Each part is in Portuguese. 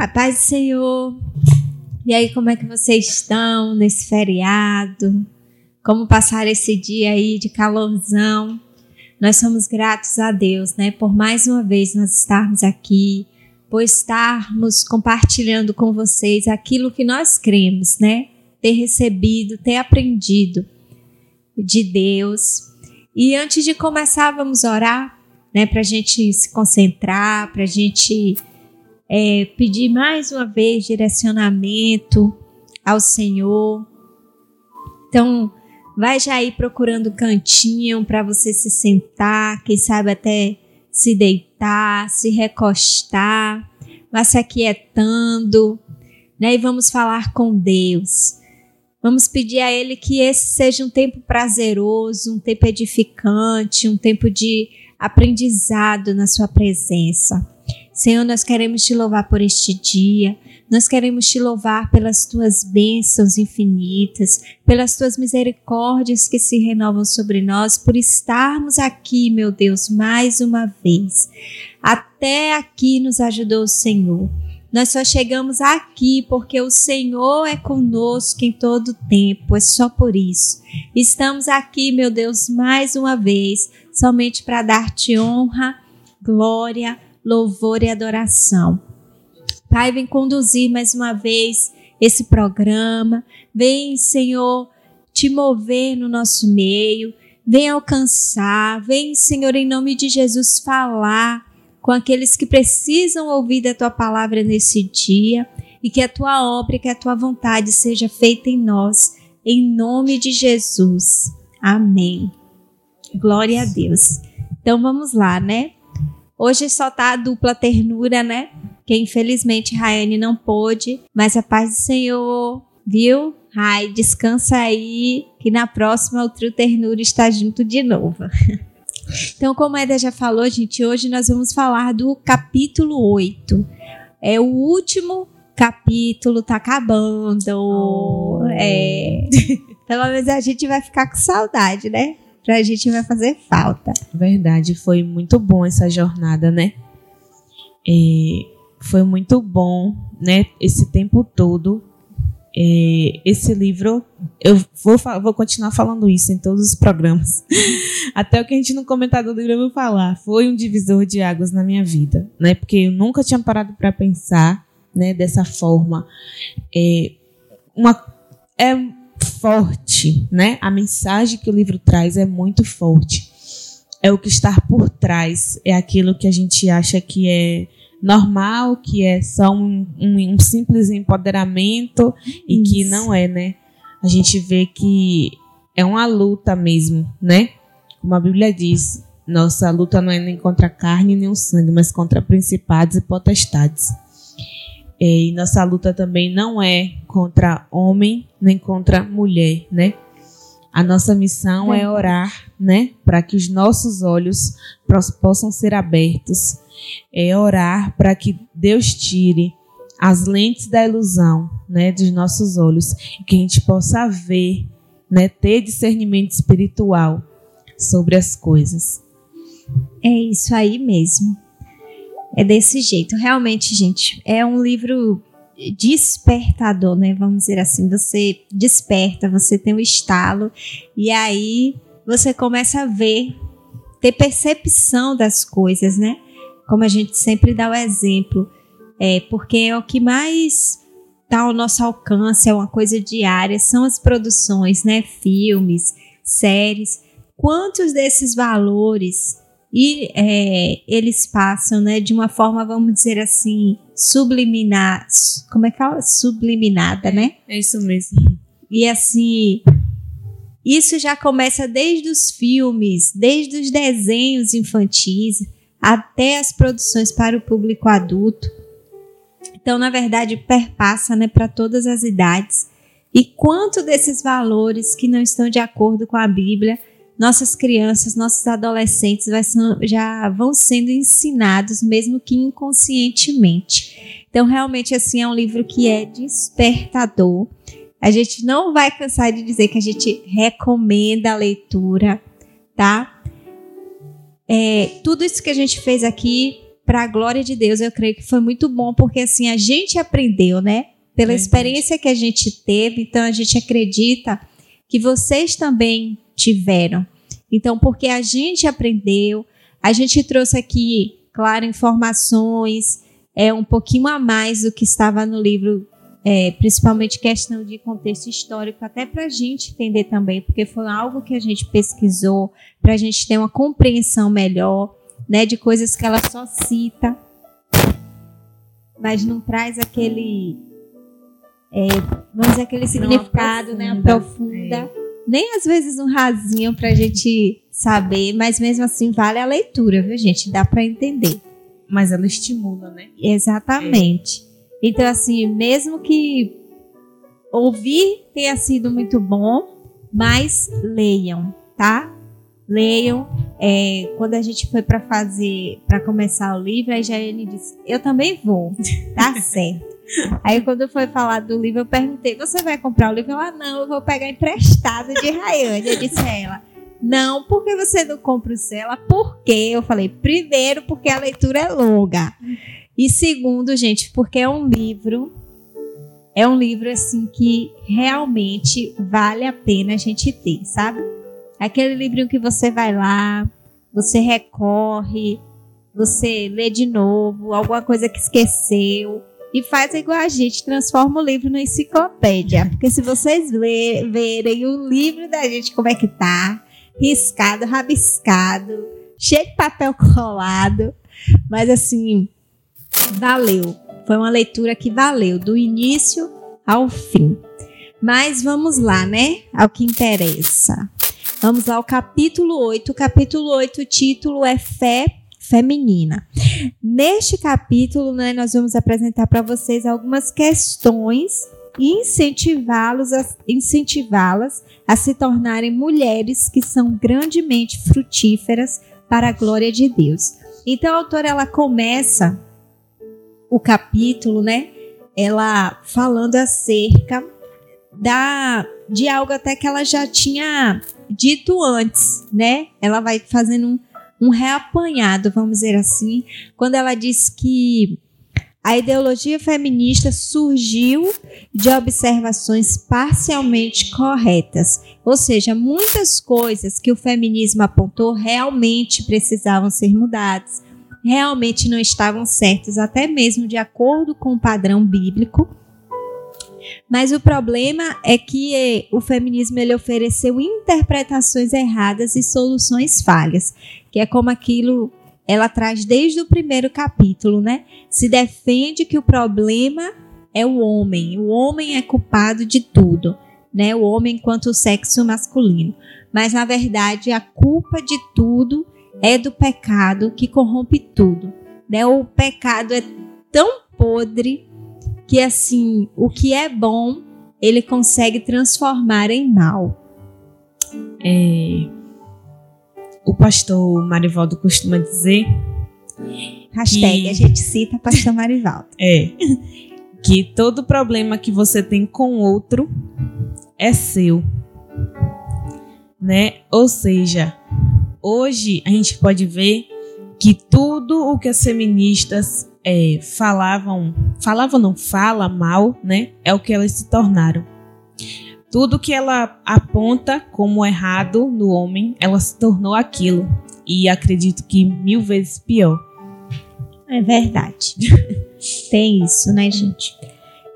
A paz do Senhor. E aí, como é que vocês estão nesse feriado? Como passar esse dia aí de calorzão? Nós somos gratos a Deus, né, por mais uma vez nós estarmos aqui, por estarmos compartilhando com vocês aquilo que nós cremos, né? Ter recebido, ter aprendido de Deus. E antes de começar, vamos orar, né, para a gente se concentrar, para a gente é, pedir mais uma vez direcionamento ao Senhor. Então, vai já ir procurando cantinho para você se sentar, quem sabe até se deitar, se recostar, vai se aquietando, né? E vamos falar com Deus. Vamos pedir a Ele que esse seja um tempo prazeroso, um tempo edificante, um tempo de aprendizado na Sua presença. Senhor, nós queremos te louvar por este dia. Nós queremos te louvar pelas tuas bênçãos infinitas, pelas tuas misericórdias que se renovam sobre nós, por estarmos aqui, meu Deus, mais uma vez. Até aqui nos ajudou o Senhor. Nós só chegamos aqui porque o Senhor é conosco em todo tempo, é só por isso. Estamos aqui, meu Deus, mais uma vez, somente para dar-te honra, glória, louvor e adoração. Pai, vem conduzir mais uma vez esse programa. Vem, Senhor, te mover no nosso meio. Vem alcançar. Vem, Senhor, em nome de Jesus, falar com aqueles que precisam ouvir da tua palavra nesse dia. E que a tua obra, que a tua vontade seja feita em nós. Em nome de Jesus. Amém. Glória a Deus. Então vamos lá, né? Hoje só tá a dupla ternura, né? Que infelizmente Rayane não pôde, mas a paz do Senhor, viu? Rai, descansa aí, que na próxima o Trio Ternura está junto de novo. Então, como a Eda já falou, gente, hoje nós vamos falar do capítulo 8. É o último capítulo, tá acabando. Oh. É. Pelo menos a gente vai ficar com saudade, né? Pra gente vai fazer falta. Verdade, foi muito bom essa jornada, né? Foi muito bom, né? Esse tempo todo. Esse livro, eu vou, vou continuar falando isso em todos os programas. Até o que a gente não comentar do livro eu vou falar. Foi um divisor de águas na minha vida, né? Porque eu nunca tinha parado para pensar, né? Dessa forma. É, uma, é forte, né? A mensagem que o livro traz é muito forte. É o que está por trás, é aquilo que a gente acha que é normal, que é só um, um, um simples empoderamento e Isso. que não é, né? A gente vê que é uma luta mesmo, né? Como a Bíblia diz, nossa luta não é nem contra a carne nem o sangue, mas contra principados e potestades. E nossa luta também não é contra homem nem contra mulher, né? A nossa missão é, é orar, né, para que os nossos olhos possam ser abertos. É orar para que Deus tire as lentes da ilusão, né, dos nossos olhos e que a gente possa ver, né, ter discernimento espiritual sobre as coisas. É isso aí mesmo. É desse jeito. Realmente, gente, é um livro despertador, né? Vamos dizer assim, você desperta, você tem um estalo e aí você começa a ver, ter percepção das coisas, né? Como a gente sempre dá o exemplo, é porque é o que mais está ao nosso alcance, é uma coisa diária, são as produções, né? Filmes, séries. Quantos desses valores e é, eles passam, né, de uma forma, vamos dizer assim, subliminar, como é que fala? Subliminada, né? É isso mesmo. E assim, isso já começa desde os filmes, desde os desenhos infantis até as produções para o público adulto. Então, na verdade, perpassa, né, para todas as idades. E quanto desses valores que não estão de acordo com a Bíblia nossas crianças, nossos adolescentes já vão sendo ensinados, mesmo que inconscientemente. Então, realmente, assim, é um livro que é despertador. A gente não vai cansar de dizer que a gente recomenda a leitura, tá? É, tudo isso que a gente fez aqui para a glória de Deus, eu creio que foi muito bom, porque assim, a gente aprendeu, né? Pela experiência que a gente teve, então a gente acredita que vocês também tiveram. Então, porque a gente aprendeu, a gente trouxe aqui, claro, informações, é um pouquinho a mais do que estava no livro, é, principalmente questão de contexto histórico, até para a gente entender também, porque foi algo que a gente pesquisou, para a gente ter uma compreensão melhor, né, de coisas que ela só cita, mas não traz aquele, é, vamos dizer, aquele significado, né, aprofunda. É nem às vezes um rasinho para a gente saber, mas mesmo assim vale a leitura, viu, gente? Dá para entender. Mas ela estimula, né? Exatamente. É. Então, assim, mesmo que ouvir tenha sido muito bom, mas leiam, tá? Leiam. É, quando a gente foi para fazer, para começar o livro, a Jaiane disse: Eu também vou, tá certo. Aí quando foi falar do livro, eu perguntei: Você vai comprar o livro? Ela: Não, eu vou pegar emprestado de Rayane. Eu disse a ela: Não, por que você não compra o seu? Por quê? Eu falei: Primeiro, porque a leitura é longa. E segundo, gente, porque é um livro. É um livro assim que realmente vale a pena a gente ter, sabe? Aquele livrinho que você vai lá, você recorre, você lê de novo, alguma coisa que esqueceu e faz igual a gente, transforma o livro na enciclopédia. Porque se vocês verem o livro da gente, como é que tá, riscado, rabiscado, cheio de papel colado, mas assim, valeu. Foi uma leitura que valeu, do início ao fim. Mas vamos lá, né? Ao que interessa. Vamos lá ao capítulo 8. O capítulo 8, o título é Fé feminina. Neste capítulo, né, nós vamos apresentar para vocês algumas questões e incentivá-los a, incentivá-las a se tornarem mulheres que são grandemente frutíferas para a glória de Deus. Então a autora ela começa o capítulo, né? Ela falando acerca da de algo até que ela já tinha dito antes, né? Ela vai fazendo um um reapanhado, vamos dizer assim, quando ela diz que a ideologia feminista surgiu de observações parcialmente corretas, ou seja, muitas coisas que o feminismo apontou realmente precisavam ser mudadas, realmente não estavam certas, até mesmo de acordo com o padrão bíblico. Mas o problema é que eh, o feminismo ele ofereceu interpretações erradas e soluções falhas que é como aquilo ela traz desde o primeiro capítulo, né? Se defende que o problema é o homem, o homem é culpado de tudo, né? O homem enquanto sexo masculino. Mas na verdade a culpa de tudo é do pecado que corrompe tudo, né? O pecado é tão podre que assim, o que é bom, ele consegue transformar em mal. É, o pastor Marivaldo costuma dizer. Hashtag, que, a gente cita pastor Marivaldo. É. Que todo problema que você tem com outro é seu. Né? Ou seja, hoje a gente pode ver que tudo o que as feministas é, falavam, falavam não, fala mal, né? É o que elas se tornaram. Tudo que ela aponta como errado no homem, ela se tornou aquilo. E acredito que mil vezes pior. É verdade. Tem isso, né, gente?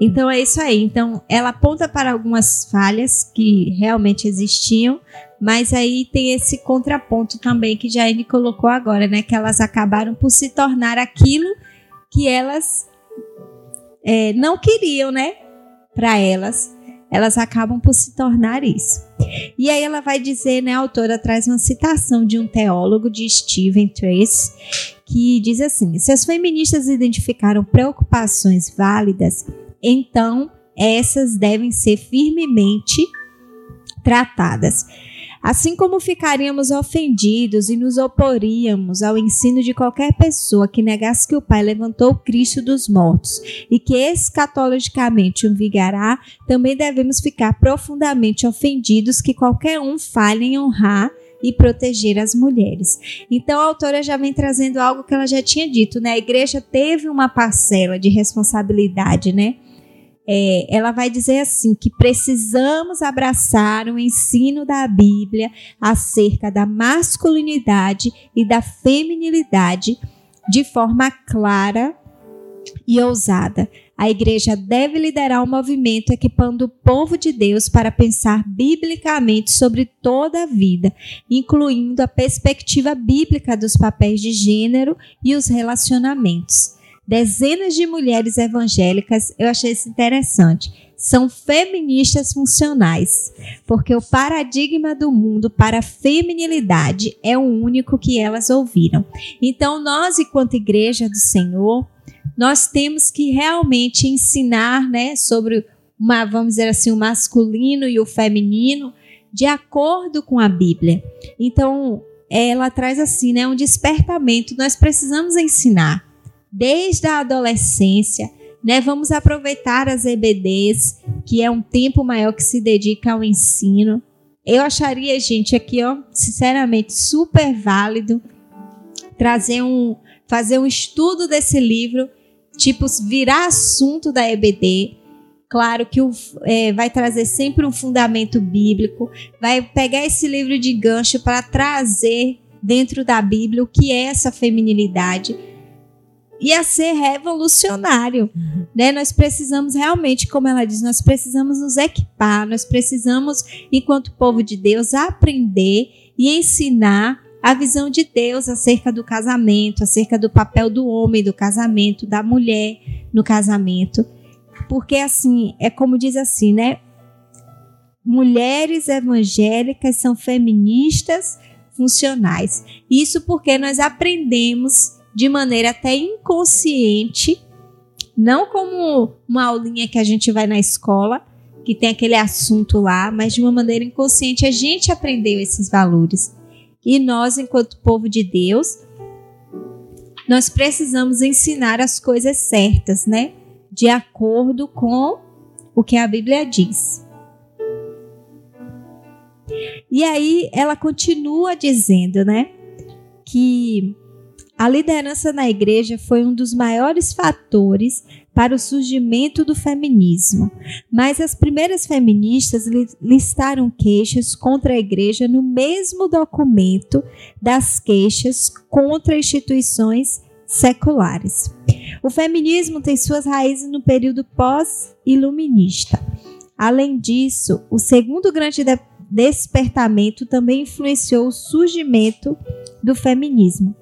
Então é isso aí. Então ela aponta para algumas falhas que realmente existiam, mas aí tem esse contraponto também que Jaine colocou agora, né? Que elas acabaram por se tornar aquilo que elas é, não queriam, né? Para elas elas acabam por se tornar isso. E aí ela vai dizer, né, a autora traz uma citação de um teólogo de Stephen Trace, que diz assim: se as feministas identificaram preocupações válidas, então essas devem ser firmemente tratadas. Assim como ficaríamos ofendidos e nos oporíamos ao ensino de qualquer pessoa que negasse que o Pai levantou Cristo dos mortos e que escatologicamente o vigará, também devemos ficar profundamente ofendidos que qualquer um falhe em honrar e proteger as mulheres. Então a autora já vem trazendo algo que ela já tinha dito, né? A igreja teve uma parcela de responsabilidade, né? É, ela vai dizer assim que precisamos abraçar o ensino da Bíblia acerca da masculinidade e da feminilidade de forma clara e ousada. A igreja deve liderar o um movimento equipando o povo de Deus para pensar biblicamente sobre toda a vida, incluindo a perspectiva bíblica dos papéis de gênero e os relacionamentos. Dezenas de mulheres evangélicas, eu achei isso interessante, são feministas funcionais, porque o paradigma do mundo para a feminilidade é o único que elas ouviram. Então, nós, enquanto igreja do Senhor, nós temos que realmente ensinar, né, sobre uma, vamos dizer assim, o masculino e o feminino de acordo com a Bíblia. Então, ela traz assim, né, um despertamento. Nós precisamos ensinar desde a adolescência, né? Vamos aproveitar as EBDs, que é um tempo maior que se dedica ao ensino. Eu acharia, gente, aqui, ó, sinceramente, super válido trazer um, fazer um estudo desse livro tipo, virar assunto da EBD. Claro que o, é, vai trazer sempre um fundamento bíblico, vai pegar esse livro de gancho para trazer dentro da Bíblia o que é essa feminilidade e a ser revolucionário, né? Nós precisamos realmente, como ela diz, nós precisamos nos equipar, nós precisamos, enquanto povo de Deus, aprender e ensinar a visão de Deus acerca do casamento, acerca do papel do homem do casamento, da mulher no casamento. Porque assim, é como diz assim, né? Mulheres evangélicas são feministas funcionais. Isso porque nós aprendemos de maneira até inconsciente, não como uma aulinha que a gente vai na escola, que tem aquele assunto lá, mas de uma maneira inconsciente a gente aprendeu esses valores. E nós, enquanto povo de Deus, nós precisamos ensinar as coisas certas, né? De acordo com o que a Bíblia diz. E aí ela continua dizendo, né, que a liderança na igreja foi um dos maiores fatores para o surgimento do feminismo, mas as primeiras feministas listaram queixas contra a igreja no mesmo documento das queixas contra instituições seculares. O feminismo tem suas raízes no período pós-iluminista. Além disso, o segundo grande despertamento também influenciou o surgimento do feminismo.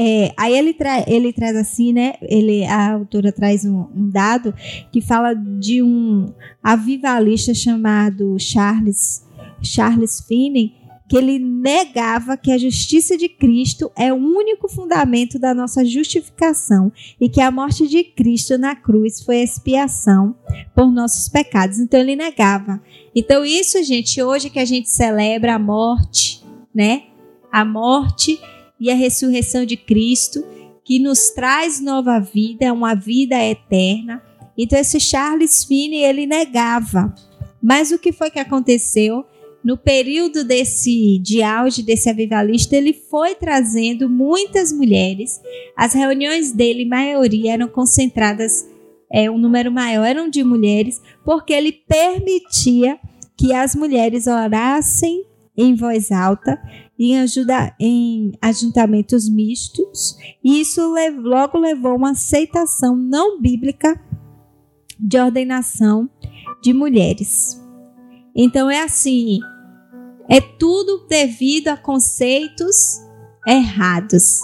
É, aí ele, tra ele traz assim, né? Ele, a autora traz um, um, dado que fala de um avivalista chamado Charles, Charles Finney, que ele negava que a justiça de Cristo é o único fundamento da nossa justificação e que a morte de Cristo na cruz foi expiação por nossos pecados. Então ele negava. Então isso, gente, hoje que a gente celebra a morte, né? A morte e a ressurreição de Cristo, que nos traz nova vida, uma vida eterna. Então esse Charles Finney, ele negava. Mas o que foi que aconteceu? No período desse de auge desse avivalista, ele foi trazendo muitas mulheres. As reuniões dele, maioria eram concentradas, é, um número maior eram de mulheres, porque ele permitia que as mulheres orassem em voz alta em, ajuda, em ajuntamentos mistos, e isso logo levou a uma aceitação não bíblica de ordenação de mulheres. Então é assim, é tudo devido a conceitos errados,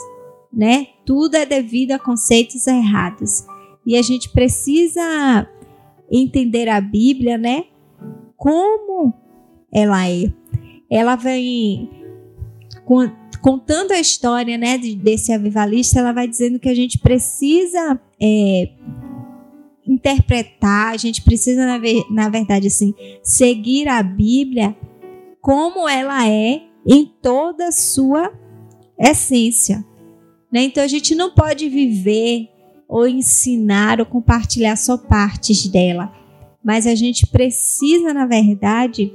né? Tudo é devido a conceitos errados. E a gente precisa entender a Bíblia, né? Como ela é. Ela vem contando a história né, desse avivalista, ela vai dizendo que a gente precisa é, interpretar, a gente precisa, na, ver, na verdade, assim, seguir a Bíblia como ela é em toda a sua essência. Né? Então a gente não pode viver ou ensinar ou compartilhar só partes dela, mas a gente precisa, na verdade,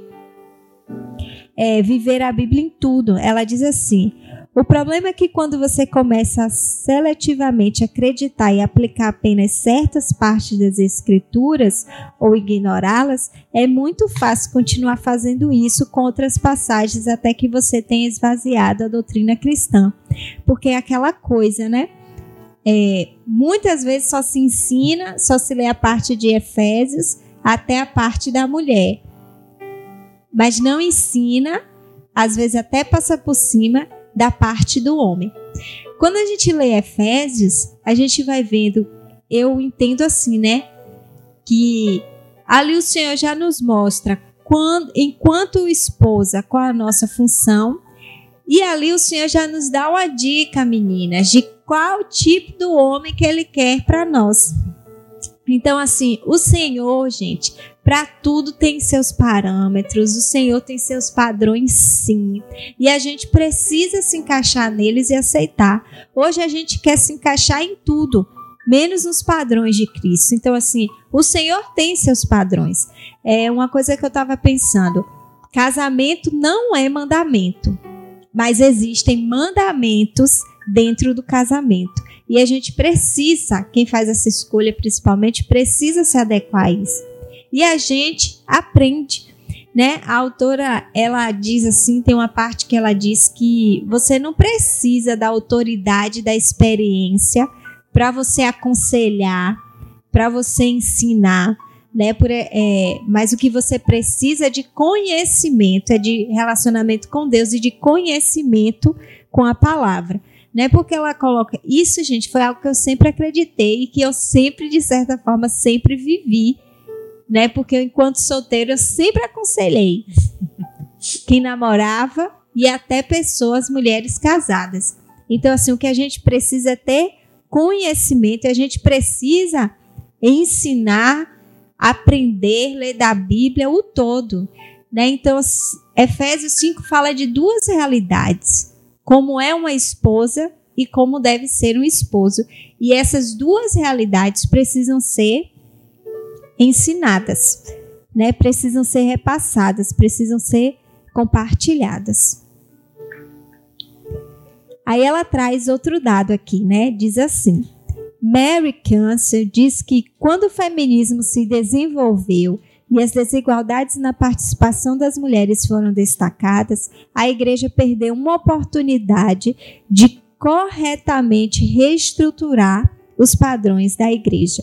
é, viver a Bíblia em tudo. Ela diz assim: o problema é que quando você começa a seletivamente acreditar e aplicar apenas certas partes das escrituras ou ignorá-las, é muito fácil continuar fazendo isso com outras passagens até que você tenha esvaziado a doutrina cristã. Porque é aquela coisa, né? É, muitas vezes só se ensina, só se lê a parte de Efésios até a parte da mulher. Mas não ensina, às vezes até passa por cima da parte do homem. Quando a gente lê Efésios, a gente vai vendo, eu entendo assim, né? Que ali o Senhor já nos mostra quando, enquanto esposa qual a nossa função. E ali o Senhor já nos dá uma dica, meninas, de qual tipo do homem que ele quer para nós. Então, assim, o Senhor, gente, para tudo tem seus parâmetros, o Senhor tem seus padrões, sim. E a gente precisa se encaixar neles e aceitar. Hoje a gente quer se encaixar em tudo, menos nos padrões de Cristo. Então, assim, o Senhor tem seus padrões. É uma coisa que eu estava pensando: casamento não é mandamento, mas existem mandamentos dentro do casamento. E a gente precisa, quem faz essa escolha principalmente, precisa se adequar a isso. E a gente aprende, né? A autora, ela diz assim, tem uma parte que ela diz que você não precisa da autoridade, da experiência para você aconselhar, para você ensinar, né? Por, é, mas o que você precisa é de conhecimento, é de relacionamento com Deus e de conhecimento com a palavra né? Porque ela coloca isso, gente, foi algo que eu sempre acreditei e que eu sempre, de certa forma, sempre vivi, né? Porque eu, enquanto solteiro, eu sempre aconselhei quem namorava e até pessoas, mulheres casadas. Então, assim, o que a gente precisa é ter conhecimento, a gente precisa ensinar, aprender, ler da Bíblia o todo. Né? Então, Efésios 5 fala de duas realidades como é uma esposa e como deve ser um esposo. E essas duas realidades precisam ser ensinadas, né? Precisam ser repassadas, precisam ser compartilhadas. Aí ela traz outro dado aqui, né? Diz assim: Mary Cancer diz que quando o feminismo se desenvolveu e as desigualdades na participação das mulheres foram destacadas, a igreja perdeu uma oportunidade de corretamente reestruturar os padrões da igreja.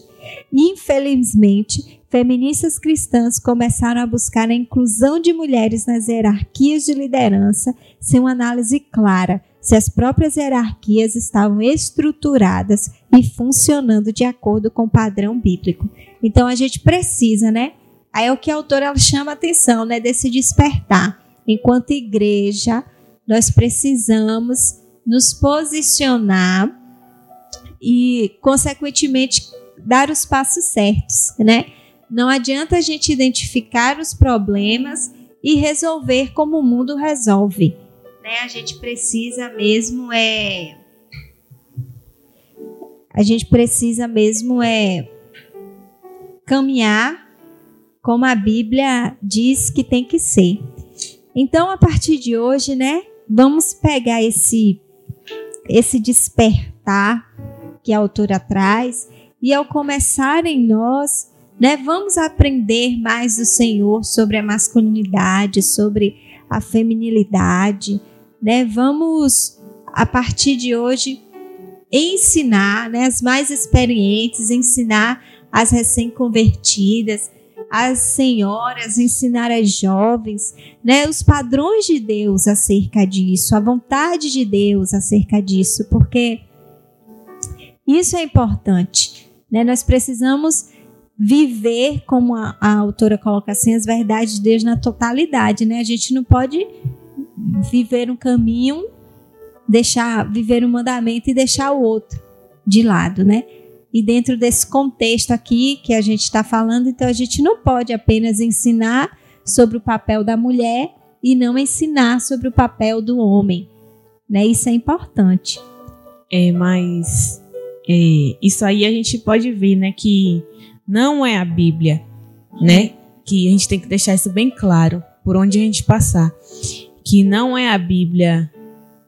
Infelizmente, feministas cristãs começaram a buscar a inclusão de mulheres nas hierarquias de liderança sem uma análise clara se as próprias hierarquias estavam estruturadas e funcionando de acordo com o padrão bíblico. Então a gente precisa, né, Aí é o que a autora chama a atenção, né, desse despertar. Enquanto igreja, nós precisamos nos posicionar e, consequentemente, dar os passos certos, né? Não adianta a gente identificar os problemas e resolver como o mundo resolve, né? A gente precisa mesmo é a gente precisa mesmo é caminhar como a Bíblia diz que tem que ser. Então, a partir de hoje, né, vamos pegar esse esse despertar que a autora traz e ao começar em nós, né, vamos aprender mais do Senhor sobre a masculinidade, sobre a feminilidade, né? Vamos a partir de hoje ensinar, né, as mais experientes, ensinar as recém-convertidas, as senhoras, ensinar as jovens, né, os padrões de Deus acerca disso, a vontade de Deus acerca disso, porque isso é importante, né? Nós precisamos viver, como a, a autora coloca assim, as verdades de Deus na totalidade, né? A gente não pode viver um caminho, deixar viver um mandamento e deixar o outro de lado, né? E dentro desse contexto aqui que a gente está falando, então a gente não pode apenas ensinar sobre o papel da mulher e não ensinar sobre o papel do homem. Né? Isso é importante. É, mas é, isso aí a gente pode ver, né, que não é a Bíblia, né? Que a gente tem que deixar isso bem claro por onde a gente passar. que não é a Bíblia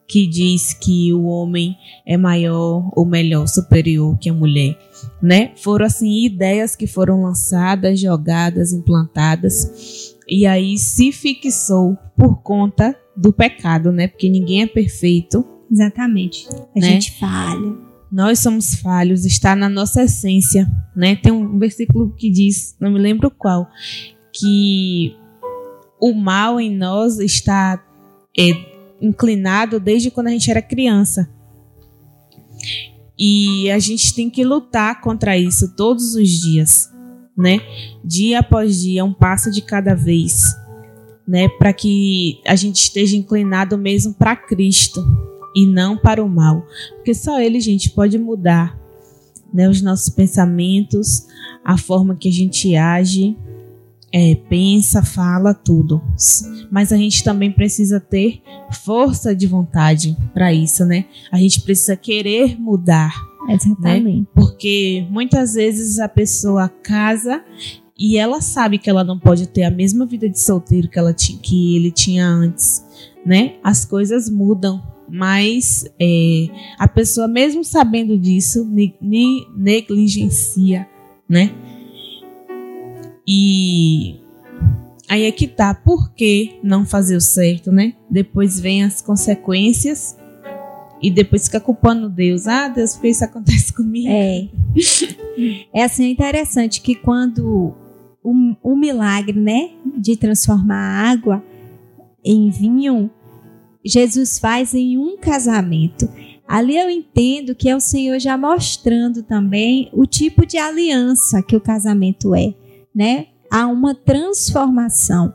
que diz que o homem é maior ou melhor, superior que a mulher, né? Foram assim ideias que foram lançadas, jogadas, implantadas e aí se fixou por conta do pecado, né? Porque ninguém é perfeito. Exatamente. A né? gente falha. Nós somos falhos, está na nossa essência, né? Tem um versículo que diz, não me lembro qual, que o mal em nós está é, inclinado desde quando a gente era criança. E a gente tem que lutar contra isso todos os dias, né? Dia após dia, um passo de cada vez, né? Para que a gente esteja inclinado mesmo para Cristo e não para o mal, porque só Ele, gente, pode mudar, né? Os nossos pensamentos, a forma que a gente age, é, pensa, fala, tudo. Mas a gente também precisa ter força de vontade para isso, né? A gente precisa querer mudar. Né? Exatamente. Né? Porque muitas vezes a pessoa casa e ela sabe que ela não pode ter a mesma vida de solteiro que, ela tinha, que ele tinha antes, né? As coisas mudam, mas é, a pessoa mesmo sabendo disso negligencia, né? E aí é que tá, por que não fazer o certo, né? Depois vem as consequências e depois fica culpando Deus. Ah, Deus, por que isso acontece comigo? É. É assim, é interessante que quando o, o milagre, né, de transformar a água em vinho, Jesus faz em um casamento. Ali eu entendo que é o Senhor já mostrando também o tipo de aliança que o casamento é né? Há uma transformação.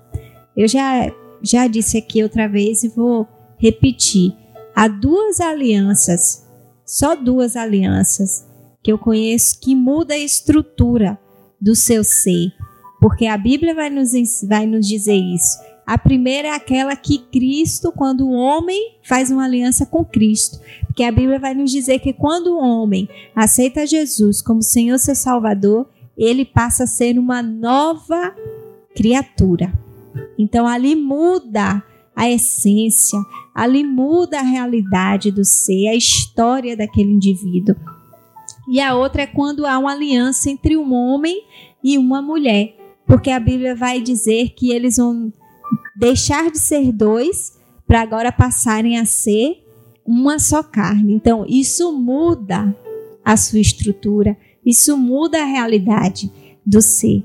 Eu já já disse aqui outra vez e vou repetir. Há duas alianças, só duas alianças que eu conheço que muda a estrutura do seu ser, porque a Bíblia vai nos vai nos dizer isso. A primeira é aquela que Cristo, quando o homem faz uma aliança com Cristo. Porque a Bíblia vai nos dizer que quando o homem aceita Jesus como Senhor seu Salvador, ele passa a ser uma nova criatura. Então ali muda a essência, ali muda a realidade do ser, a história daquele indivíduo. E a outra é quando há uma aliança entre um homem e uma mulher, porque a Bíblia vai dizer que eles vão deixar de ser dois para agora passarem a ser uma só carne. Então, isso muda a sua estrutura, isso muda a realidade do ser.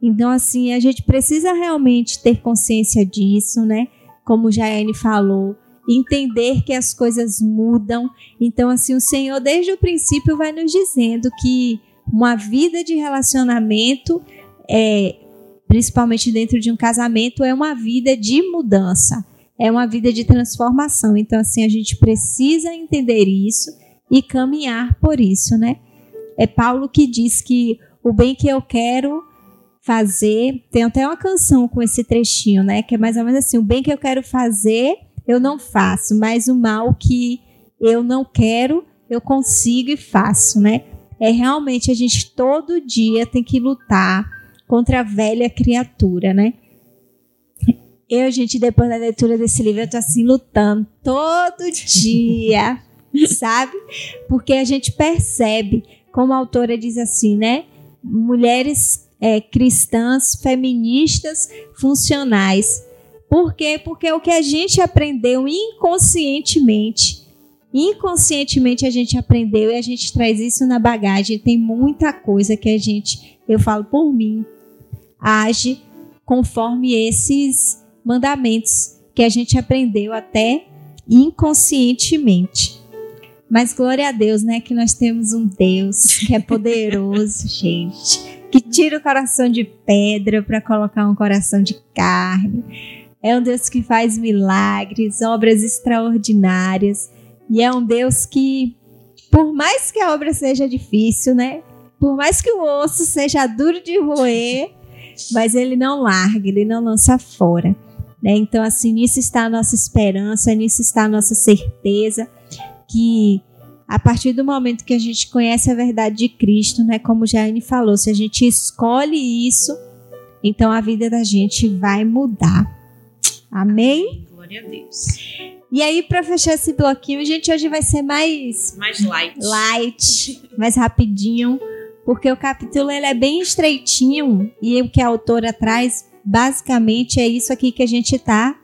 Então, assim, a gente precisa realmente ter consciência disso, né? Como Jaiane falou, entender que as coisas mudam. Então, assim, o Senhor, desde o princípio, vai nos dizendo que uma vida de relacionamento, é, principalmente dentro de um casamento, é uma vida de mudança, é uma vida de transformação. Então, assim, a gente precisa entender isso e caminhar por isso, né? É Paulo que diz que o bem que eu quero fazer, tem até uma canção com esse trechinho, né? Que é mais ou menos assim: o bem que eu quero fazer, eu não faço, mas o mal que eu não quero, eu consigo e faço, né? É realmente a gente todo dia tem que lutar contra a velha criatura, né? Eu, gente, depois da leitura desse livro, eu tô assim lutando todo dia, sabe? Porque a gente percebe como a autora diz assim, né? Mulheres é, cristãs, feministas, funcionais. Por quê? Porque é o que a gente aprendeu inconscientemente. Inconscientemente a gente aprendeu e a gente traz isso na bagagem. Tem muita coisa que a gente, eu falo por mim, age conforme esses mandamentos que a gente aprendeu até inconscientemente. Mas glória a Deus, né? Que nós temos um Deus que é poderoso, gente. Que tira o coração de pedra para colocar um coração de carne. É um Deus que faz milagres, obras extraordinárias. E é um Deus que, por mais que a obra seja difícil, né? Por mais que o osso seja duro de roer, mas ele não larga, ele não lança fora. Né? Então, assim, nisso está a nossa esperança, nisso está a nossa certeza que a partir do momento que a gente conhece a verdade de Cristo, né, como Jaine falou, se a gente escolhe isso, então a vida da gente vai mudar. Amém? Glória a Deus. E aí, para fechar esse bloquinho, gente hoje vai ser mais. Mais light. Light, mais rapidinho, porque o capítulo ele é bem estreitinho e o que a autora traz, basicamente, é isso aqui que a gente está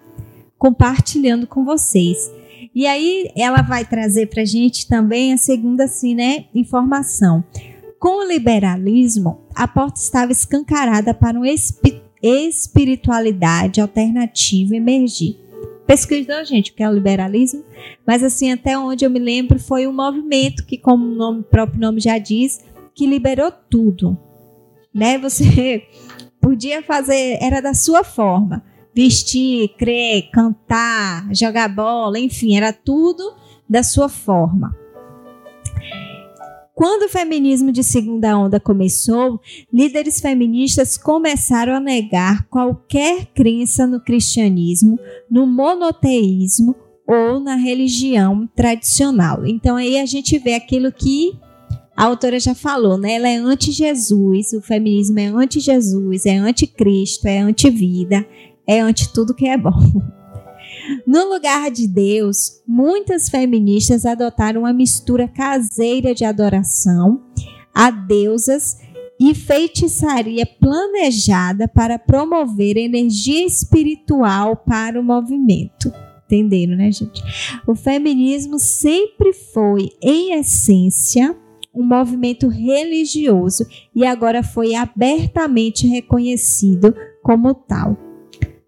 compartilhando com vocês. E aí, ela vai trazer para a gente também a segunda, assim, né, informação. Com o liberalismo, a porta estava escancarada para uma espiritualidade alternativa emergir pesquisou, gente, o que é o liberalismo, mas assim, até onde eu me lembro, foi um movimento que, como o nome, próprio nome já diz, que liberou tudo. Né? Você podia fazer, era da sua forma. Vestir, crer, cantar, jogar bola, enfim, era tudo da sua forma. Quando o feminismo de segunda onda começou, líderes feministas começaram a negar qualquer crença no cristianismo, no monoteísmo ou na religião tradicional. Então aí a gente vê aquilo que a autora já falou, né? Ela é anti-Jesus, o feminismo é anti-Jesus, é anti-Cristo, é anti-vida, é anti tudo que é bom. No lugar de Deus, muitas feministas adotaram uma mistura caseira de adoração a deusas e feitiçaria planejada para promover energia espiritual para o movimento. Entenderam, né, gente? O feminismo sempre foi, em essência, um movimento religioso e agora foi abertamente reconhecido como tal.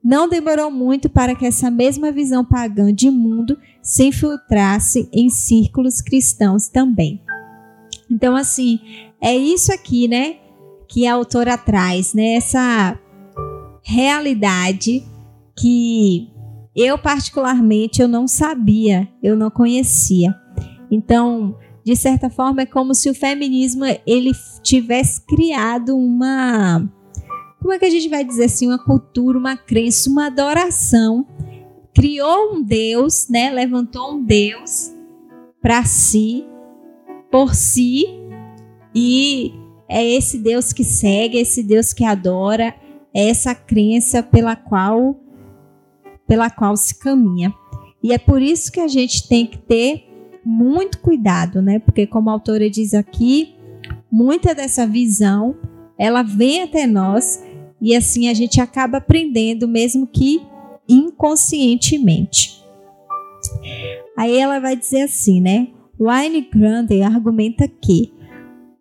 Não demorou muito para que essa mesma visão pagã de mundo se infiltrasse em círculos cristãos também. Então, assim, é isso aqui, né, que a autora traz, né, essa realidade que eu particularmente eu não sabia, eu não conhecia. Então, de certa forma é como se o feminismo ele tivesse criado uma como é que a gente vai dizer assim, uma cultura, uma crença, uma adoração. Criou um Deus, né? Levantou um Deus para si, por si, e é esse Deus que segue, é esse Deus que adora, é essa crença pela qual pela qual se caminha. E é por isso que a gente tem que ter muito cuidado, né? Porque como a autora diz aqui, muita dessa visão ela vem até nós e assim a gente acaba aprendendo, mesmo que inconscientemente. Aí ela vai dizer assim, né? Wayne Grande argumenta que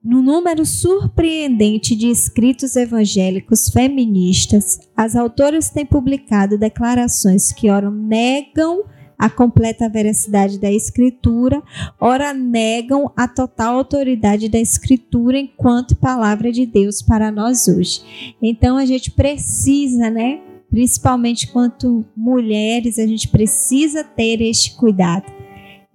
no número surpreendente de escritos evangélicos feministas, as autoras têm publicado declarações que ora negam a completa veracidade da Escritura, ora negam a total autoridade da Escritura enquanto palavra de Deus para nós hoje. Então a gente precisa, né? Principalmente quanto mulheres, a gente precisa ter este cuidado,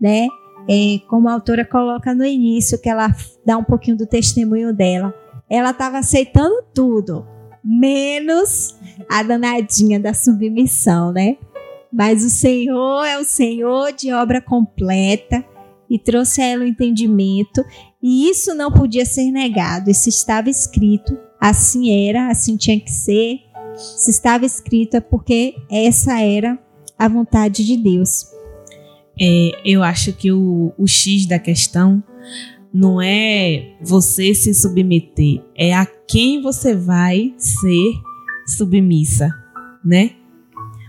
né? É, como a autora coloca no início, que ela dá um pouquinho do testemunho dela. Ela estava aceitando tudo, menos a danadinha da submissão, né? Mas o Senhor é o Senhor de obra completa e trouxe a ela o entendimento, e isso não podia ser negado, isso estava escrito, assim era, assim tinha que ser. Se estava escrito é porque essa era a vontade de Deus. É, eu acho que o, o X da questão não é você se submeter, é a quem você vai ser submissa, né?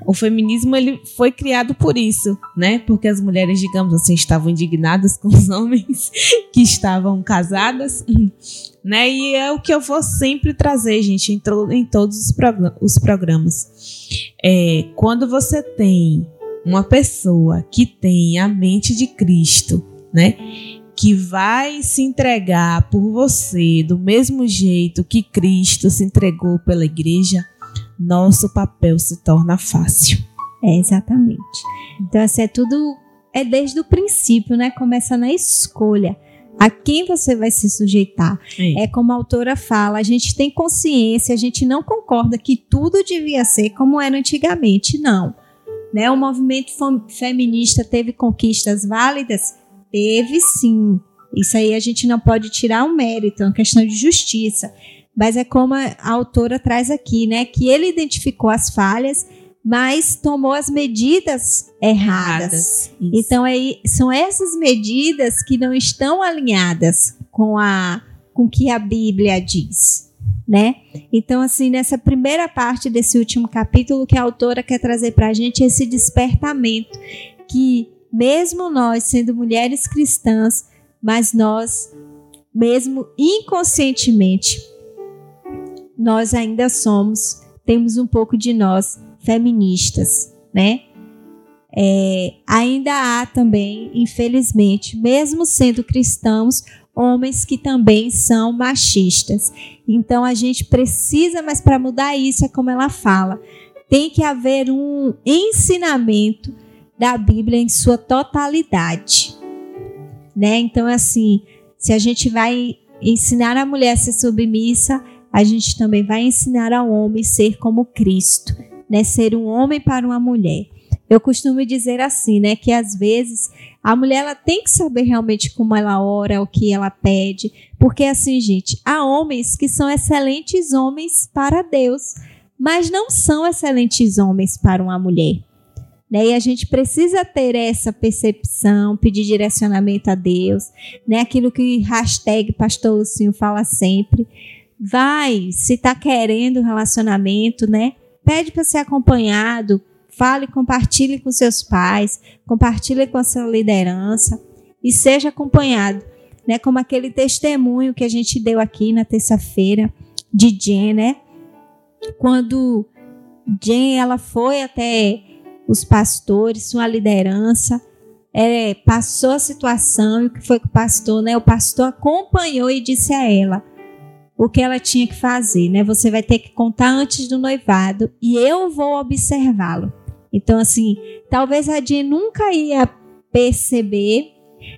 O feminismo ele foi criado por isso, né? Porque as mulheres, digamos assim, estavam indignadas com os homens que estavam casadas, né? E é o que eu vou sempre trazer, gente, em, em todos os, os programas. É, quando você tem uma pessoa que tem a mente de Cristo, né? Que vai se entregar por você do mesmo jeito que Cristo se entregou pela igreja, nosso papel se torna fácil. É, exatamente. Então, assim, é tudo. É desde o princípio, né? Começa na escolha. A quem você vai se sujeitar. É. é como a autora fala, a gente tem consciência, a gente não concorda que tudo devia ser como era antigamente. Não. Né? O movimento feminista teve conquistas válidas? Teve sim. Isso aí a gente não pode tirar o um mérito, é uma questão de justiça mas é como a autora traz aqui, né? Que ele identificou as falhas, mas tomou as medidas erradas. erradas. Então aí são essas medidas que não estão alinhadas com a com que a Bíblia diz, né? Então assim nessa primeira parte desse último capítulo que a autora quer trazer para a gente esse despertamento que mesmo nós sendo mulheres cristãs, mas nós mesmo inconscientemente nós ainda somos temos um pouco de nós feministas, né? É, ainda há também, infelizmente, mesmo sendo cristãos, homens que também são machistas. Então a gente precisa, mas para mudar isso é como ela fala, tem que haver um ensinamento da Bíblia em sua totalidade, né? Então assim, se a gente vai ensinar a mulher a ser submissa, a gente também vai ensinar ao homem ser como Cristo né, ser um homem para uma mulher. Eu costumo dizer assim, né, que às vezes a mulher ela tem que saber realmente como ela ora, o que ela pede, porque assim, gente, há homens que são excelentes homens para Deus, mas não são excelentes homens para uma mulher. Né? E a gente precisa ter essa percepção, pedir direcionamento a Deus, né? Aquilo que hashtag Pastor Lucinho fala sempre. Vai, se está querendo relacionamento, né? pede para ser acompanhado, fale, compartilhe com seus pais, compartilhe com a sua liderança e seja acompanhado, né? Como aquele testemunho que a gente deu aqui na terça-feira de Jen, né? Quando Jen ela foi até os pastores, sua liderança, é, passou a situação e o que foi que o pastor, né? O pastor acompanhou e disse a ela: o que ela tinha que fazer, né? Você vai ter que contar antes do noivado e eu vou observá-lo. Então, assim, talvez a Jean nunca ia perceber.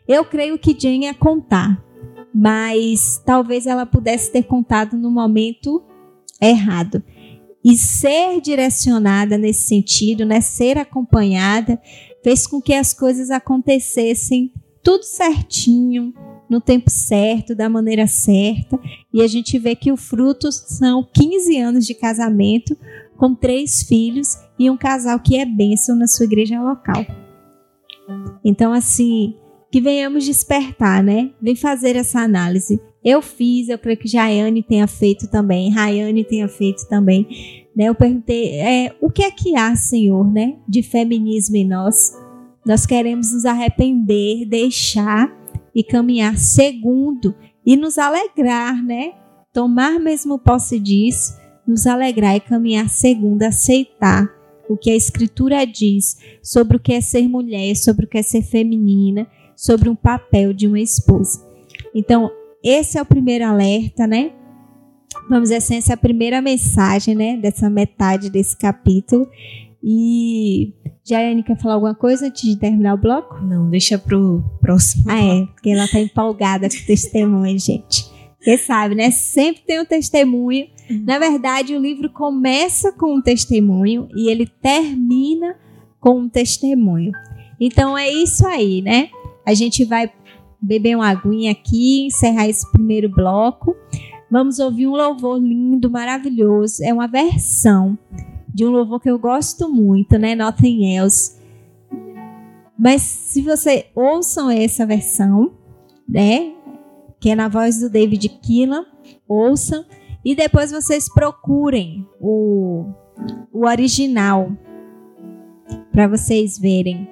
Eu creio que Jean ia contar, mas talvez ela pudesse ter contado no momento errado. E ser direcionada nesse sentido, né, ser acompanhada, fez com que as coisas acontecessem tudo certinho, no tempo certo, da maneira certa, e a gente vê que o fruto são 15 anos de casamento com três filhos e um casal que é bênção na sua igreja local. Então, assim, que venhamos despertar, né? Vem fazer essa análise. Eu fiz, eu creio que Jaiane tenha feito também, Rayane tenha feito também. Né? Eu perguntei, é, o que é que há, Senhor, né? De feminismo em nós? Nós queremos nos arrepender, deixar e caminhar segundo e nos alegrar, né? Tomar mesmo posse disso, nos alegrar e caminhar segundo, aceitar o que a Escritura diz sobre o que é ser mulher, sobre o que é ser feminina, sobre um papel de uma esposa. Então, esse é o primeiro alerta, né? Vamos dizer assim, essa é a primeira mensagem, né? Dessa metade desse capítulo. E Jaiane quer falar alguma coisa antes de terminar o bloco? Não, deixa pro próximo. Ah, é, porque ela tá empolgada com o testemunho, gente. Você sabe, né? Sempre tem um testemunho. Uhum. Na verdade, o livro começa com um testemunho e ele termina com um testemunho. Então é isso aí, né? A gente vai beber uma aguinha aqui, encerrar esse primeiro bloco. Vamos ouvir um louvor lindo, maravilhoso. É uma versão de um louvor que eu gosto muito, né? Nothing Else. Mas se você ouçam essa versão, né? Que é na voz do David Keelan, ouçam. E depois vocês procurem o, o original para vocês verem